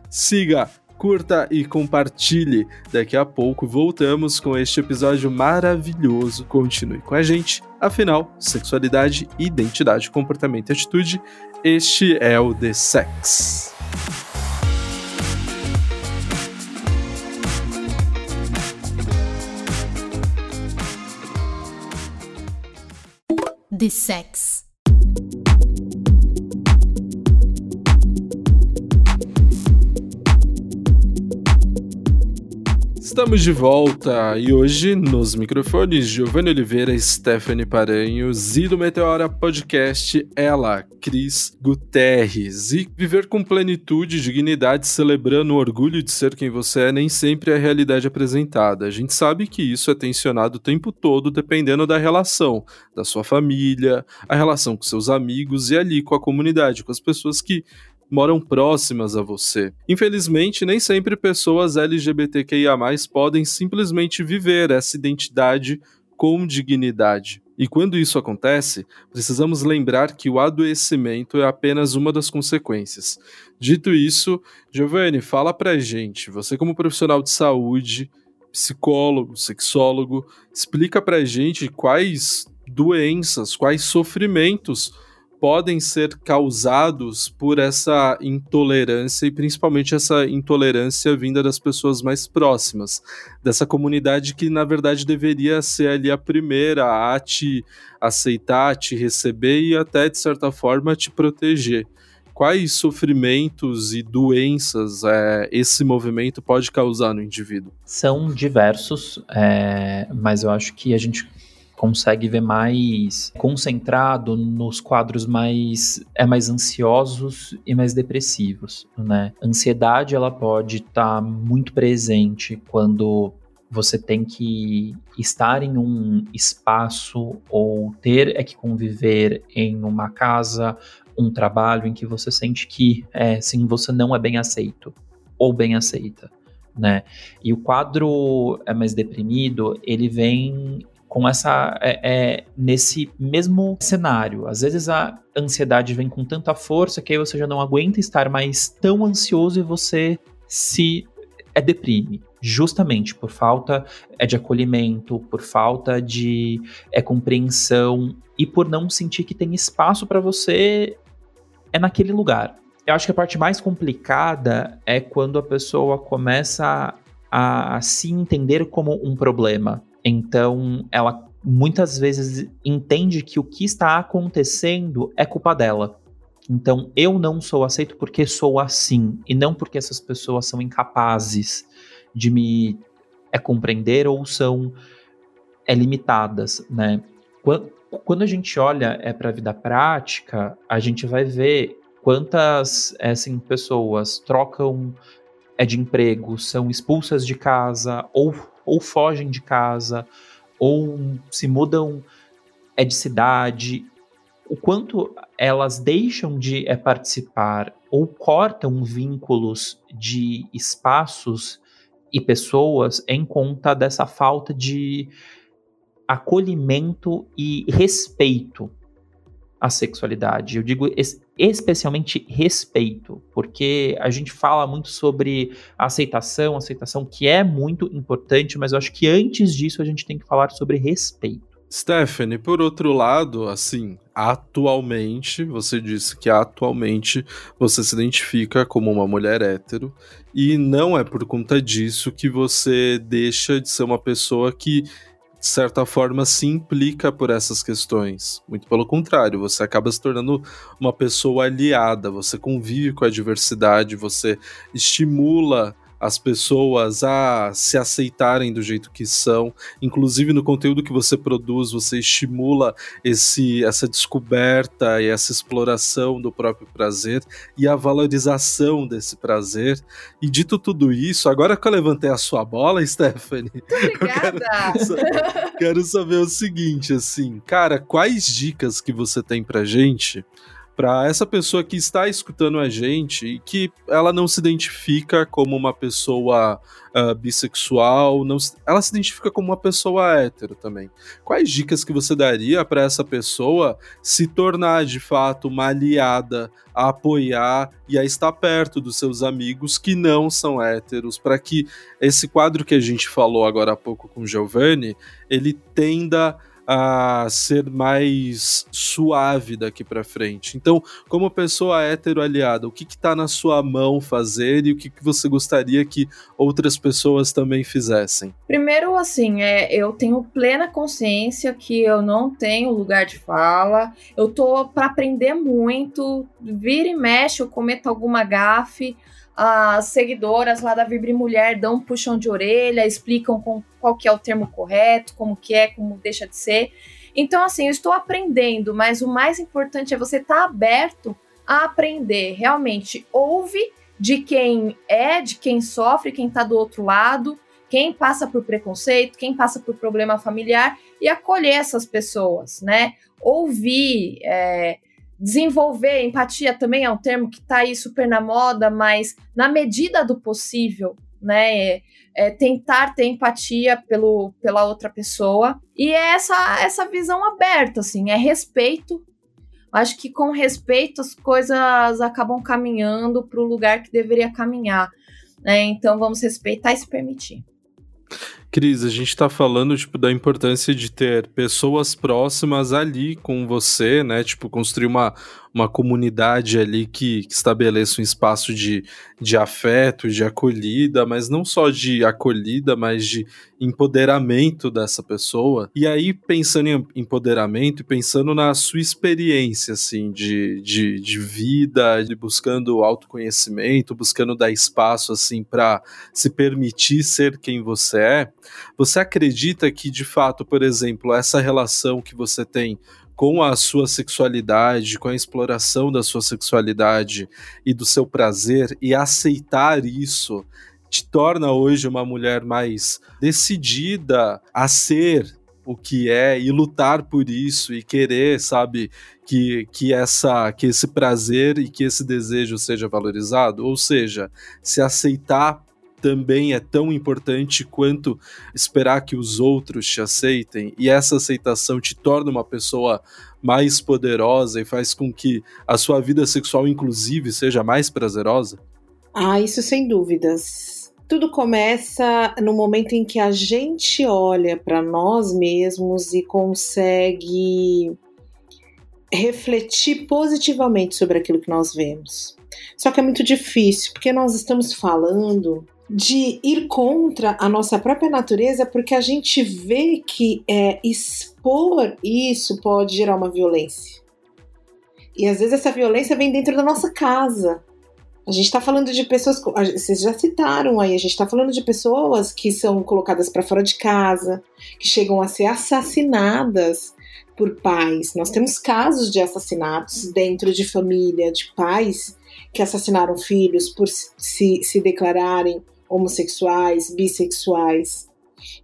siga, curta e compartilhe. Daqui a pouco voltamos com este episódio maravilhoso. Continue com a gente. Afinal, sexualidade, identidade, comportamento e atitude, este é o The Sex. The Sex. Estamos de volta e hoje nos microfones Giovanni Oliveira, Stephanie Paranhos e do Meteora Podcast ela, Cris Guterres. E viver com plenitude e dignidade, celebrando o orgulho de ser quem você é, nem sempre é a realidade apresentada. A gente sabe que isso é tensionado o tempo todo, dependendo da relação da sua família, a relação com seus amigos e ali com a comunidade, com as pessoas que moram próximas a você. Infelizmente, nem sempre pessoas LGBTQIA podem simplesmente viver essa identidade com dignidade. E quando isso acontece, precisamos lembrar que o adoecimento é apenas uma das consequências. Dito isso, Giovanni, fala pra gente, você como profissional de saúde, psicólogo, sexólogo, explica pra gente quais doenças, quais sofrimentos podem ser causados por essa intolerância e principalmente essa intolerância vinda das pessoas mais próximas, dessa comunidade que na verdade deveria ser ali a primeira a te aceitar, a te receber e até de certa forma te proteger. Quais sofrimentos e doenças é, esse movimento pode causar no indivíduo? São diversos, é, mas eu acho que a gente consegue ver mais concentrado nos quadros mais é mais ansiosos e mais depressivos, né? Ansiedade ela pode estar tá muito presente quando você tem que estar em um espaço ou ter é que conviver em uma casa, um trabalho em que você sente que é, sim, você não é bem aceito ou bem aceita. Né? E o quadro é mais deprimido, ele vem com essa é, é, nesse mesmo cenário. Às vezes a ansiedade vem com tanta força que aí você já não aguenta estar mais tão ansioso e você se é deprime, justamente por falta é, de acolhimento, por falta de é, compreensão e por não sentir que tem espaço para você é naquele lugar. Eu acho que a parte mais complicada é quando a pessoa começa a, a se entender como um problema. Então, ela muitas vezes entende que o que está acontecendo é culpa dela. Então, eu não sou aceito porque sou assim, e não porque essas pessoas são incapazes de me é, compreender ou são é, limitadas, né? Quando, a gente olha é, para a vida prática, a gente vai ver quantas é, assim, pessoas trocam é, de emprego, são expulsas de casa, ou, ou fogem de casa, ou se mudam é, de cidade, o quanto elas deixam de é, participar ou cortam vínculos de espaços e pessoas em conta dessa falta de acolhimento e respeito à sexualidade. Eu digo es especialmente respeito, porque a gente fala muito sobre aceitação, aceitação que é muito importante, mas eu acho que antes disso a gente tem que falar sobre respeito. Stephanie, por outro lado, assim, atualmente, você disse que atualmente você se identifica como uma mulher hétero, e não é por conta disso que você deixa de ser uma pessoa que, de certa forma, se implica por essas questões. Muito pelo contrário, você acaba se tornando uma pessoa aliada, você convive com a diversidade, você estimula as pessoas a se aceitarem do jeito que são. Inclusive no conteúdo que você produz, você estimula esse, essa descoberta e essa exploração do próprio prazer e a valorização desse prazer. E dito tudo isso, agora que eu levantei a sua bola, Stephanie, Obrigada. quero, quero saber o seguinte, assim, cara, quais dicas que você tem pra gente? Para essa pessoa que está escutando a gente e que ela não se identifica como uma pessoa uh, bissexual, não se, ela se identifica como uma pessoa hétero também. Quais dicas que você daria para essa pessoa se tornar de fato uma aliada, a apoiar e a estar perto dos seus amigos que não são héteros, para que esse quadro que a gente falou agora há pouco com o Giovanni, ele tenda a ser mais suave daqui para frente. Então, como pessoa hétero aliada, o que está na sua mão fazer e o que, que você gostaria que outras pessoas também fizessem? Primeiro, assim, é, eu tenho plena consciência que eu não tenho lugar de fala, eu tô para aprender muito, vira e mexe, eu cometo alguma gafe, as seguidoras lá da Vibre Mulher dão um puxão de orelha, explicam com, qual que é o termo correto, como que é, como deixa de ser. Então, assim, eu estou aprendendo, mas o mais importante é você estar tá aberto a aprender. Realmente, ouve de quem é, de quem sofre, quem está do outro lado, quem passa por preconceito, quem passa por problema familiar e acolher essas pessoas, né? Ouvir, é, Desenvolver empatia também é um termo que está aí super na moda, mas na medida do possível, né? É, é tentar ter empatia pelo, pela outra pessoa. E é essa, essa visão aberta, assim, é respeito. Acho que com respeito as coisas acabam caminhando para o lugar que deveria caminhar. Né? Então vamos respeitar e se permitir. Cris, a gente está falando tipo da importância de ter pessoas próximas ali com você, né? Tipo construir uma, uma comunidade ali que, que estabeleça um espaço de, de afeto, de acolhida, mas não só de acolhida, mas de empoderamento dessa pessoa. E aí, pensando em empoderamento e pensando na sua experiência, assim, de, de, de vida, de buscando autoconhecimento, buscando dar espaço, assim, para se permitir ser quem você é, você acredita que, de fato, por exemplo, essa relação que você tem com a sua sexualidade, com a exploração da sua sexualidade e do seu prazer e aceitar isso te torna hoje uma mulher mais decidida a ser o que é e lutar por isso e querer, sabe, que, que essa que esse prazer e que esse desejo seja valorizado, ou seja, se aceitar também é tão importante quanto esperar que os outros te aceitem, e essa aceitação te torna uma pessoa mais poderosa e faz com que a sua vida sexual, inclusive, seja mais prazerosa? Ah, isso sem dúvidas. tudo começa no momento em que a gente olha para nós mesmos e consegue refletir positivamente sobre aquilo que nós vemos. Só que é muito difícil, porque nós estamos falando de ir contra a nossa própria natureza, porque a gente vê que é, expor isso pode gerar uma violência. E às vezes essa violência vem dentro da nossa casa. A gente está falando de pessoas, vocês já citaram aí, a gente está falando de pessoas que são colocadas para fora de casa, que chegam a ser assassinadas por pais. Nós temos casos de assassinatos dentro de família, de pais que assassinaram filhos por se, se declararem homossexuais, bissexuais,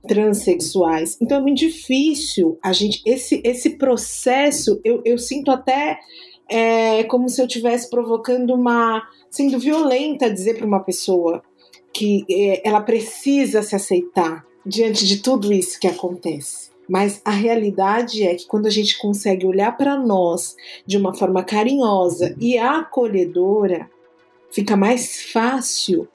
transexuais. Então é muito difícil a gente. Esse, esse processo, eu, eu sinto até é, como se eu estivesse provocando uma sendo violenta dizer para uma pessoa que é, ela precisa se aceitar diante de tudo isso que acontece. Mas a realidade é que quando a gente consegue olhar para nós de uma forma carinhosa e acolhedora, fica mais fácil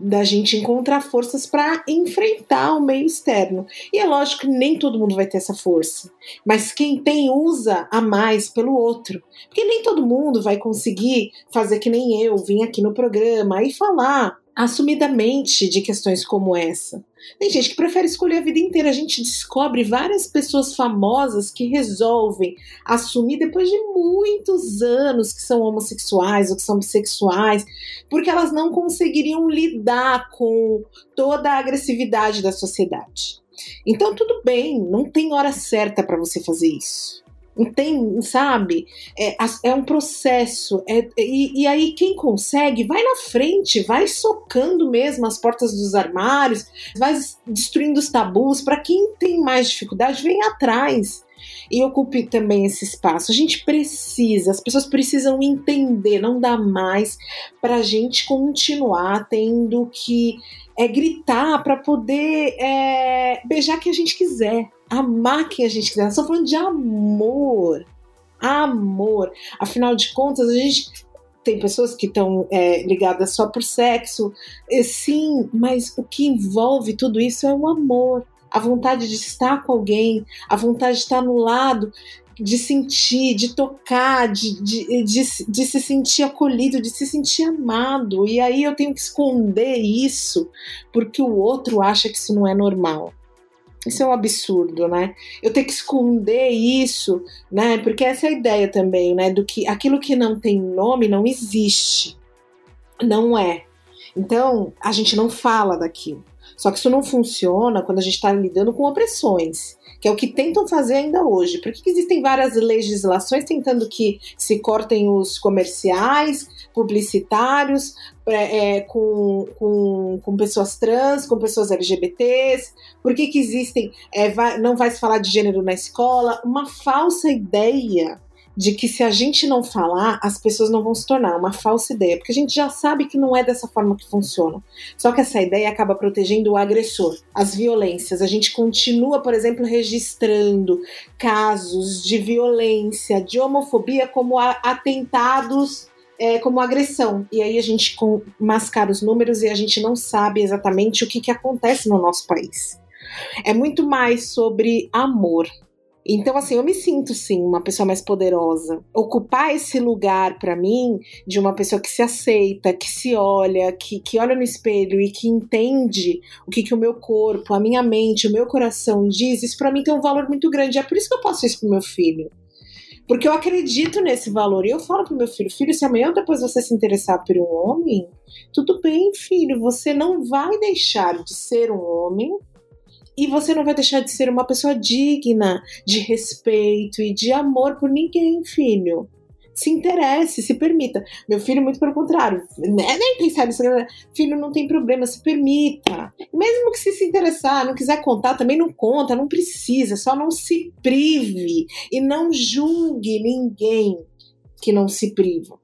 da gente encontrar forças para enfrentar o meio externo. E é lógico que nem todo mundo vai ter essa força, mas quem tem usa a mais pelo outro. Porque nem todo mundo vai conseguir fazer que nem eu, vim aqui no programa e falar assumidamente de questões como essa. Tem gente que prefere escolher a vida inteira. A gente descobre várias pessoas famosas que resolvem assumir depois de muitos anos que são homossexuais ou que são bissexuais, porque elas não conseguiriam lidar com toda a agressividade da sociedade. Então, tudo bem, não tem hora certa para você fazer isso. Tem, sabe? É, é um processo. É, e, e, aí, quem consegue, vai na frente, vai socando mesmo as portas dos armários, vai destruindo os tabus. Para quem tem mais dificuldade, vem atrás e ocupe também esse espaço. A gente precisa, as pessoas precisam entender, não dá mais para a gente continuar tendo que é, gritar para poder é, beijar quem a gente quiser amar quem a gente quiser. Nós estamos falando de amor. Amor. Afinal de contas, a gente tem pessoas que estão é, ligadas só por sexo. Sim, mas o que envolve tudo isso é o amor. A vontade de estar com alguém, a vontade de estar no lado, de sentir, de tocar, de, de, de, de, se sentir acolhido, de se sentir amado. E aí eu tenho que esconder isso porque o outro acha que isso não é normal. Isso é um absurdo, né? Eu ter que esconder isso, né? Porque essa é a ideia também, né? Do que aquilo que não tem nome não existe. Não é. Então, a gente não fala daquilo. Só que isso não funciona quando a gente está lidando com opressões, que é o que tentam fazer ainda hoje. Por que existem várias legislações tentando que se cortem os comerciais, publicitários, é, é, com, com, com, pessoas trans, com pessoas LGBTs? Por que, que existem. É, vai, não vai se falar de gênero na escola? Uma falsa ideia de que se a gente não falar, as pessoas não vão se tornar uma falsa ideia, porque a gente já sabe que não é dessa forma que funciona. Só que essa ideia acaba protegendo o agressor, as violências. A gente continua, por exemplo, registrando casos de violência, de homofobia como atentados é, como agressão. E aí a gente mascara os números e a gente não sabe exatamente o que, que acontece no nosso país. É muito mais sobre amor. Então, assim, eu me sinto, sim, uma pessoa mais poderosa. Ocupar esse lugar, para mim, de uma pessoa que se aceita, que se olha, que, que olha no espelho e que entende o que, que o meu corpo, a minha mente, o meu coração diz, isso para mim tem um valor muito grande. É por isso que eu passo isso pro meu filho. Porque eu acredito nesse valor. E eu falo pro meu filho: filho, se amanhã ou depois você se interessar por um homem, tudo bem, filho, você não vai deixar de ser um homem e você não vai deixar de ser uma pessoa digna de respeito e de amor por ninguém, filho se interesse, se permita. Meu filho, muito pelo contrário, né? nem pensar nisso. Filho, não tem problema, se permita. Mesmo que se se interessar, não quiser contar, também não conta, não precisa, só não se prive e não julgue ninguém que não se priva.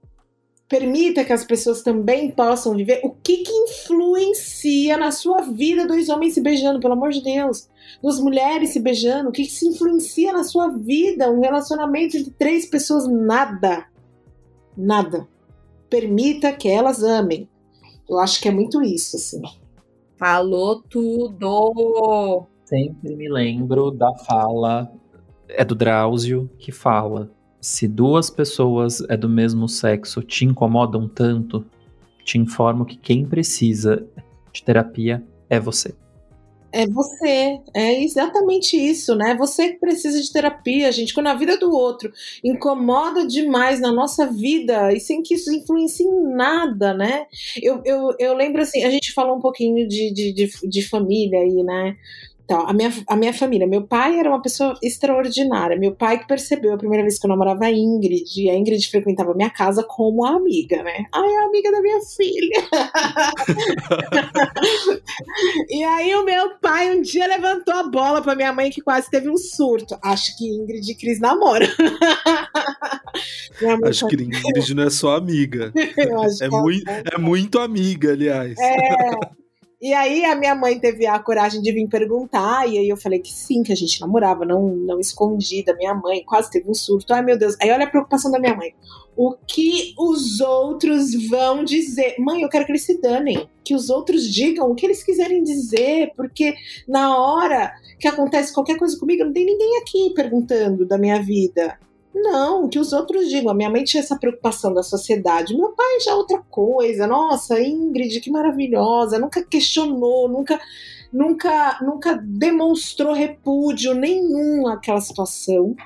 Permita que as pessoas também possam viver. O que, que influencia na sua vida dois homens se beijando, pelo amor de Deus? Duas mulheres se beijando? O que, que se influencia na sua vida? Um relacionamento entre três pessoas? Nada. Nada. Permita que elas amem. Eu acho que é muito isso, assim. Falou tudo! Sempre me lembro da fala, é do Drauzio, que fala: se duas pessoas é do mesmo sexo te incomodam tanto, te informo que quem precisa de terapia é você. É você, é exatamente isso, né? Você que precisa de terapia, gente. Quando a vida do outro incomoda demais na nossa vida e sem que isso influencie em nada, né? Eu, eu, eu lembro assim, a gente falou um pouquinho de, de, de, de família aí, né? Então, a minha, a minha família, meu pai era uma pessoa extraordinária. Meu pai que percebeu a primeira vez que eu namorava a Ingrid, e a Ingrid frequentava minha casa como amiga, né? Ai, é amiga da minha filha. e aí o meu pai um dia levantou a bola para minha mãe que quase teve um surto. Acho que Ingrid e Cris namoram. acho que Ingrid não é só amiga. é, muito, é muito amiga, aliás. É. E aí a minha mãe teve a coragem de vir perguntar, e aí eu falei que sim, que a gente namorava, não, não escondi da minha mãe, quase teve um surto. Ai meu Deus, aí olha a preocupação da minha mãe. O que os outros vão dizer? Mãe, eu quero que eles se danem, que os outros digam o que eles quiserem dizer, porque na hora que acontece qualquer coisa comigo, não tem ninguém aqui perguntando da minha vida. Não, que os outros digam. A minha mãe tinha essa preocupação da sociedade. Meu pai já é outra coisa. Nossa, Ingrid, que maravilhosa. Nunca questionou, nunca, nunca, nunca demonstrou repúdio nenhum àquela situação.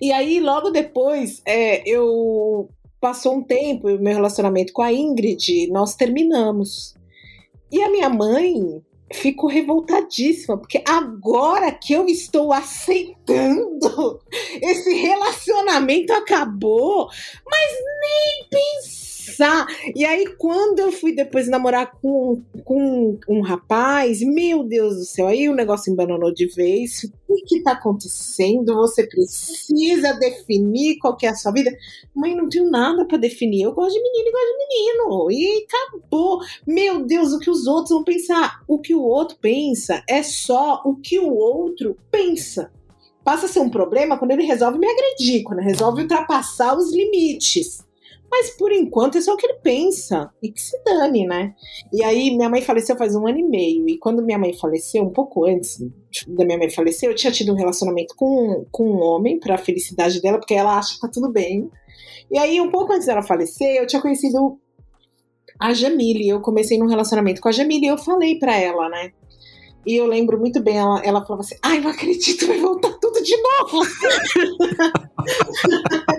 E aí, logo depois, é, eu passou um tempo, meu relacionamento com a Ingrid, nós terminamos. E a minha mãe fico revoltadíssima, porque agora que eu estou aceitando, esse relacionamento acabou, mas nem pensei pensar. E aí, quando eu fui depois namorar com, com um rapaz, meu Deus do céu, aí o negócio embananou de vez. O que está acontecendo? Você precisa definir qual que é a sua vida. Mãe, não tenho nada para definir. Eu gosto de menino e gosto de menino. E acabou. Meu Deus, o que os outros vão pensar? O que o outro pensa é só o que o outro pensa passa a ser um problema quando ele resolve me agredir, quando resolve ultrapassar os limites. Mas por enquanto é só o que ele pensa. E que se dane, né? E aí minha mãe faleceu faz um ano e meio. E quando minha mãe faleceu, um pouco antes da minha mãe falecer, eu tinha tido um relacionamento com, com um homem, para a felicidade dela, porque ela acha que tá tudo bem. E aí, um pouco antes dela falecer, eu tinha conhecido a Jamile. Eu comecei num relacionamento com a Jamile e eu falei para ela, né? E eu lembro muito bem, ela, ela falava assim: Ai, não acredito, vai voltar tudo de novo.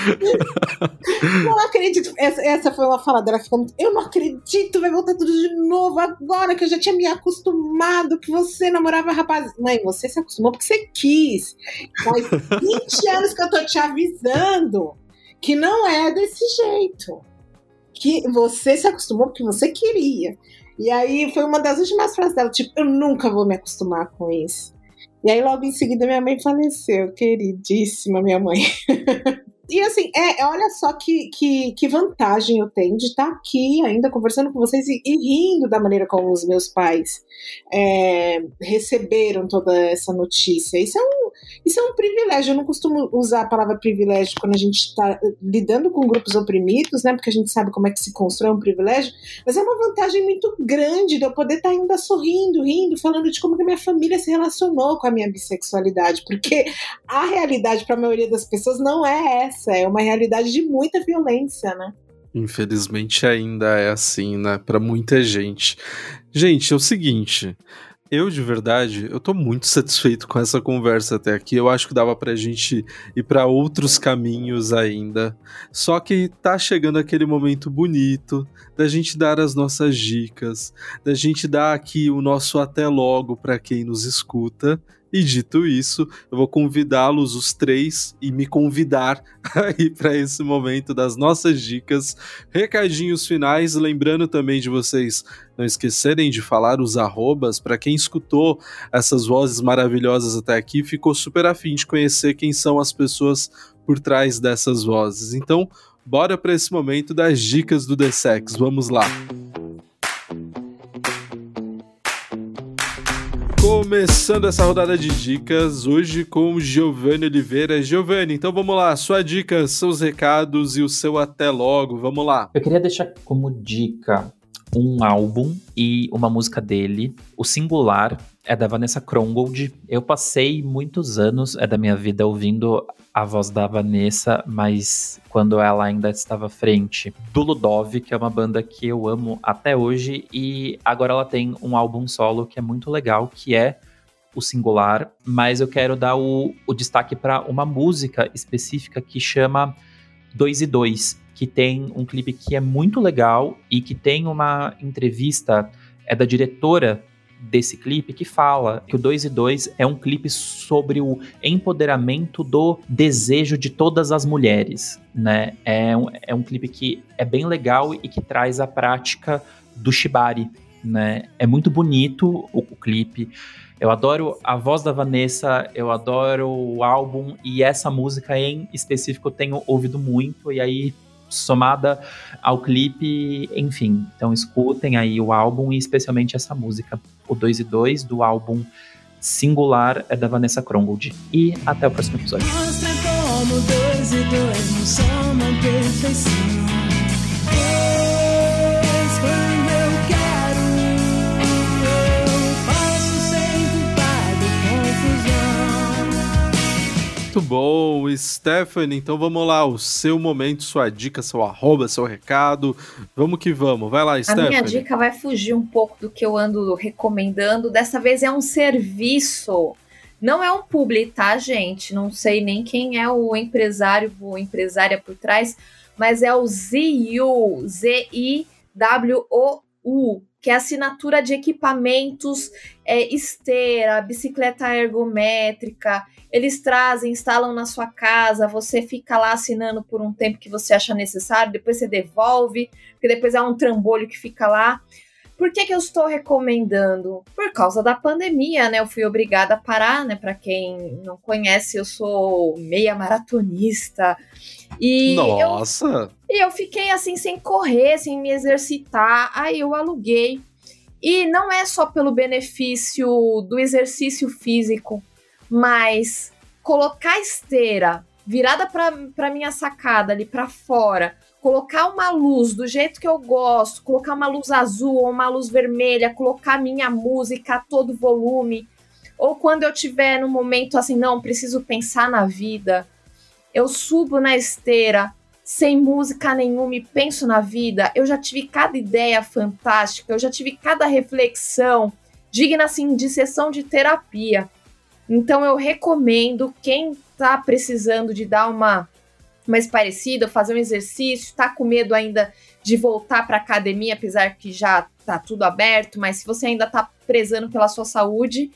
não acredito. Essa, essa foi uma fala dela. Ficou muito, eu não acredito, vai voltar tudo de novo agora que eu já tinha me acostumado que você namorava rapaz. Mãe, você se acostumou porque você quis. Faz 20 anos que eu tô te avisando que não é desse jeito. Que você se acostumou porque você queria. E aí foi uma das últimas frases dela, tipo, eu nunca vou me acostumar com isso. E aí logo em seguida minha mãe faleceu, queridíssima minha mãe. E assim, é, olha só que, que, que vantagem eu tenho de estar aqui ainda conversando com vocês e, e rindo da maneira como os meus pais é, receberam toda essa notícia. Isso é, um, isso é um privilégio. Eu não costumo usar a palavra privilégio quando a gente está lidando com grupos oprimidos, né? Porque a gente sabe como é que se constrói um privilégio, mas é uma vantagem muito grande de eu poder estar ainda sorrindo, rindo, falando de como que a minha família se relacionou com a minha bissexualidade, porque a realidade para a maioria das pessoas não é essa essa, é uma realidade de muita violência, né? Infelizmente ainda é assim, né, para muita gente. Gente, é o seguinte, eu de verdade, eu tô muito satisfeito com essa conversa até aqui. Eu acho que dava pra gente ir para outros caminhos ainda. Só que tá chegando aquele momento bonito da gente dar as nossas dicas, da gente dar aqui o nosso até logo para quem nos escuta e dito isso, eu vou convidá-los os três e me convidar aí para esse momento das nossas dicas, recadinhos finais, lembrando também de vocês não esquecerem de falar os arrobas para quem escutou essas vozes maravilhosas até aqui, ficou super afim de conhecer quem são as pessoas por trás dessas vozes. Então, bora para esse momento das dicas do The Sex. Vamos lá. Começando essa rodada de dicas, hoje com Giovanni Oliveira. Giovanni, então vamos lá, sua dica, seus recados e o seu até logo, vamos lá. Eu queria deixar como dica um álbum e uma música dele. O Singular é da Vanessa Krongold. Eu passei muitos anos é da minha vida ouvindo a voz da Vanessa, mas quando ela ainda estava à frente do Ludov, que é uma banda que eu amo até hoje, e agora ela tem um álbum solo que é muito legal, que é o singular, mas eu quero dar o, o destaque para uma música específica que chama 2 e 2, que tem um clipe que é muito legal e que tem uma entrevista é da diretora desse clipe que fala que o 2 e 2 é um clipe sobre o empoderamento do desejo de todas as mulheres, né? É um, é um clipe que é bem legal e que traz a prática do shibari, né? É muito bonito o, o clipe. Eu adoro a voz da Vanessa, eu adoro o álbum e essa música em específico eu tenho ouvido muito e aí somada ao clipe, enfim. Então escutem aí o álbum e especialmente essa música, o 2 e 2 do álbum Singular é da Vanessa Krongold. E até o próximo episódio. Mostra como dois e dois não são uma perfeição. Muito bom, Stephanie. Então vamos lá, o seu momento, sua dica, seu arroba, seu recado. Vamos que vamos. Vai lá, Stephanie. A minha dica vai fugir um pouco do que eu ando recomendando. Dessa vez é um serviço. Não é um publi, tá, gente? Não sei nem quem é o empresário ou empresária por trás, mas é o ZIU, Z-I-W-O-U, que é assinatura de equipamentos, é, esteira, bicicleta ergométrica, eles trazem, instalam na sua casa, você fica lá assinando por um tempo que você acha necessário, depois você devolve, porque depois é um trambolho que fica lá. Por que, que eu estou recomendando? Por causa da pandemia, né? Eu fui obrigada a parar, né? Para quem não conhece, eu sou meia maratonista. E Nossa! Eu, e eu fiquei assim, sem correr, sem me exercitar. Aí eu aluguei. E não é só pelo benefício do exercício físico, mas colocar a esteira virada para minha sacada ali para fora, colocar uma luz do jeito que eu gosto, colocar uma luz azul ou uma luz vermelha, colocar minha música a todo volume, ou quando eu tiver no momento assim, não, preciso pensar na vida, eu subo na esteira sem música nenhuma e penso na vida, eu já tive cada ideia fantástica, eu já tive cada reflexão digna assim de sessão de terapia. Então eu recomendo quem está precisando de dar uma mais parecida, fazer um exercício, está com medo ainda de voltar para academia, apesar que já está tudo aberto, mas se você ainda está prezando pela sua saúde,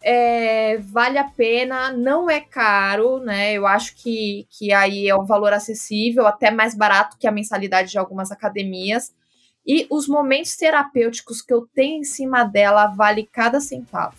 é, vale a pena, não é caro, né? Eu acho que, que aí é um valor acessível, até mais barato que a mensalidade de algumas academias. E os momentos terapêuticos que eu tenho em cima dela vale cada centavo.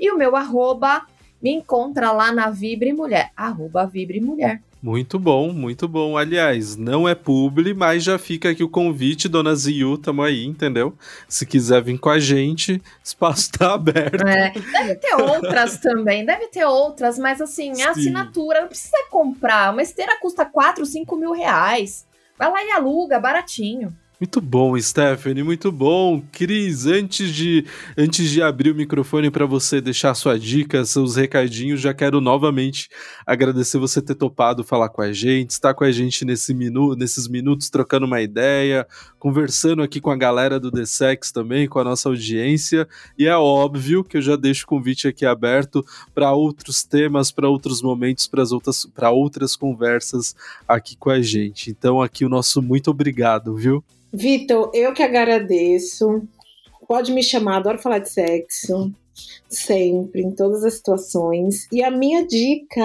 E o meu arroba me encontra lá na Vibre Mulher, arroba Vibre Mulher. Muito bom, muito bom. Aliás, não é publi, mas já fica aqui o convite, dona Ziyu, tamo aí, entendeu? Se quiser vir com a gente, espaço tá aberto. É, deve ter outras também, deve ter outras, mas assim, a assinatura não precisa comprar. Uma esteira custa 4, 5 mil reais. Vai lá e aluga, baratinho. Muito bom, Stephanie, muito bom. Cris, antes de, antes de abrir o microfone para você deixar sua dica, seus recadinhos, já quero novamente agradecer você ter topado falar com a gente, estar com a gente nesse minu, nesses minutos trocando uma ideia, conversando aqui com a galera do The Sex também, com a nossa audiência. E é óbvio que eu já deixo o convite aqui aberto para outros temas, para outros momentos, para outras, outras conversas aqui com a gente. Então, aqui o nosso muito obrigado, viu? Vitor, eu que agradeço. Pode me chamar, adoro falar de sexo. Sempre, em todas as situações. E a minha dica,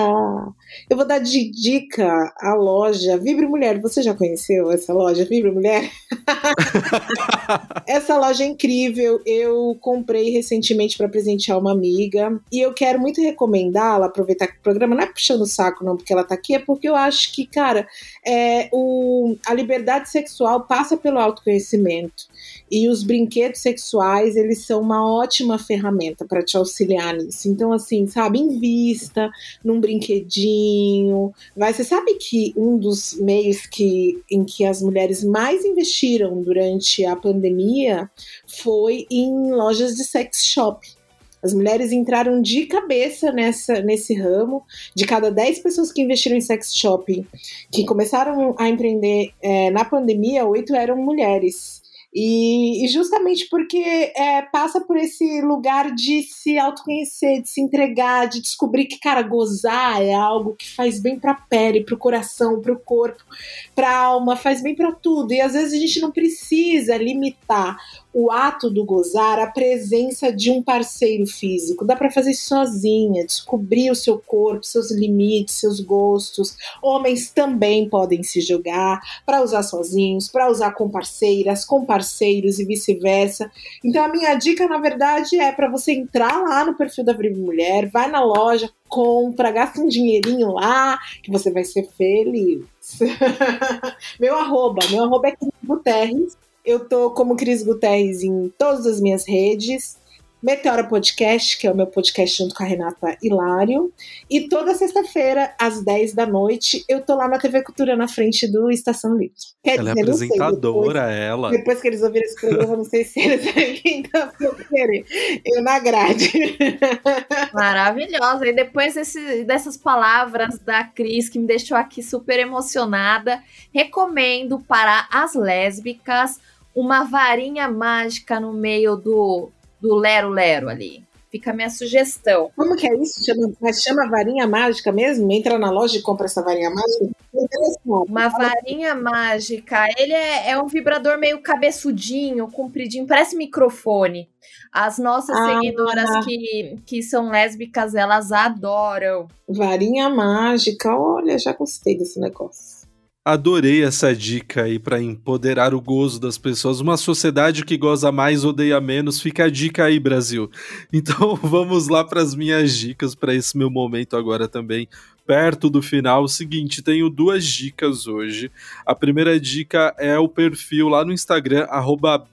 eu vou dar de dica a loja Vibre Mulher. Você já conheceu essa loja Vibre Mulher? essa loja é incrível. Eu comprei recentemente para presentear uma amiga e eu quero muito recomendá-la. Aproveitar que o programa não é puxando o saco, não, porque ela tá aqui, é porque eu acho que, cara, é, o, a liberdade sexual passa pelo autoconhecimento. E os brinquedos sexuais, eles são uma ótima ferramenta para te auxiliar nisso. Então, assim, sabe, invista num brinquedinho. Vai, você sabe que um dos meios que, em que as mulheres mais investiram durante a pandemia foi em lojas de sex shop. As mulheres entraram de cabeça nessa, nesse ramo. De cada 10 pessoas que investiram em sex shopping, que começaram a empreender é, na pandemia, oito eram mulheres. E, e, justamente porque é, passa por esse lugar de se autoconhecer, de se entregar, de descobrir que, cara, gozar é algo que faz bem pra pele, pro coração, pro corpo, pra alma, faz bem para tudo. E às vezes a gente não precisa limitar o ato do gozar a presença de um parceiro físico. Dá para fazer isso sozinha, descobrir o seu corpo, seus limites, seus gostos. Homens também podem se jogar para usar sozinhos, para usar com parceiras, com parceiros e vice-versa. Então a minha dica, na verdade, é para você entrar lá no perfil da Vive Mulher, vai na loja, compra, gasta um dinheirinho lá, que você vai ser feliz. meu arroba, meu arroba é Guterres eu tô como Cris Guterres em todas as minhas redes. Meteora Podcast, que é o meu podcast junto com a Renata Hilário. E toda sexta-feira, às 10 da noite, eu tô lá na TV Cultura, na frente do Estação Livre. Quer ela é dizer, é apresentadora, depois, ela. Depois que eles ouviram esse programa, não sei se eles ainda vão querer. Eu na grade. Maravilhosa. E depois desse, dessas palavras da Cris, que me deixou aqui super emocionada, recomendo para as lésbicas uma varinha mágica no meio do do Lero Lero ali. Fica a minha sugestão. Como que é isso? Chama, mas chama varinha mágica mesmo? Entra na loja e compra essa varinha mágica? Uma varinha mágica. Ele é, é, um vibrador meio cabeçudinho, compridinho, parece microfone. As nossas ah, seguidoras que, que são lésbicas, elas adoram. Varinha mágica, olha, já gostei desse negócio. Adorei essa dica aí para empoderar o gozo das pessoas. Uma sociedade que goza mais, odeia menos. Fica a dica aí, Brasil. Então vamos lá para as minhas dicas para esse meu momento agora também. Perto do final, o seguinte, tenho duas dicas hoje. A primeira dica é o perfil lá no Instagram,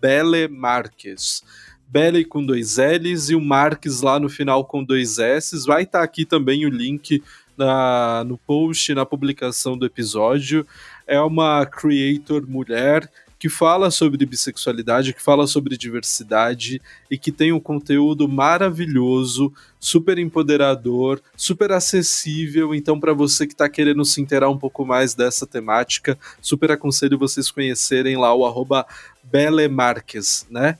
Belemarques. Belle com dois L's e o Marques lá no final com dois S's. Vai estar tá aqui também o link na, no post, na publicação do episódio. É uma creator mulher que fala sobre bissexualidade, que fala sobre diversidade e que tem um conteúdo maravilhoso, super empoderador, super acessível. Então, para você que está querendo se inteirar um pouco mais dessa temática, super aconselho vocês conhecerem lá o arroba Belemarques, né?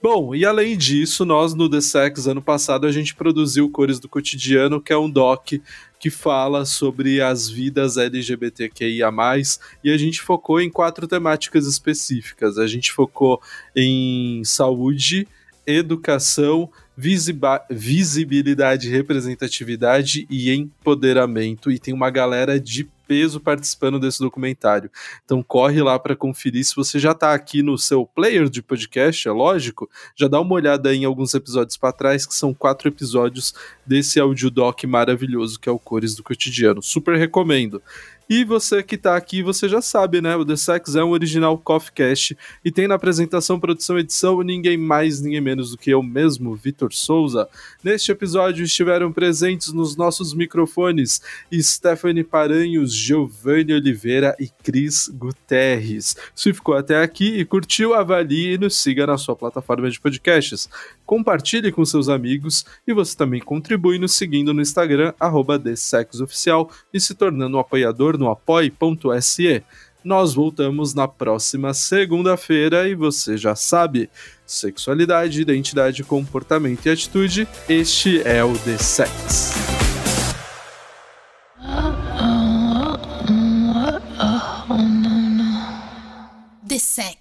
Bom, e além disso, nós no The Sex, ano passado, a gente produziu Cores do Cotidiano, que é um doc que fala sobre as vidas LGBTQIA+, e a gente focou em quatro temáticas específicas. A gente focou em saúde, educação, visibilidade, representatividade e empoderamento. E tem uma galera de peso participando desse documentário. Então corre lá para conferir. Se você já está aqui no seu player de podcast, é lógico, já dá uma olhada em alguns episódios para trás, que são quatro episódios desse audiodoc maravilhoso que é o Cores do Cotidiano. Super recomendo. E você que tá aqui, você já sabe, né? O The Sex é um original Coffee Cast e tem na apresentação, produção e edição ninguém mais, ninguém menos do que eu mesmo, Vitor Souza. Neste episódio estiveram presentes nos nossos microfones Stephanie Paranhos, Giovanni Oliveira e Cris Guterres. Se ficou até aqui e curtiu, avalie e nos siga na sua plataforma de podcasts. Compartilhe com seus amigos e você também contribui nos seguindo no Instagram, arroba TheSexOficial e se tornando um apoiador no apoie.se. Nós voltamos na próxima segunda-feira e você já sabe: sexualidade, identidade, comportamento e atitude. Este é o The Sex. The Sex.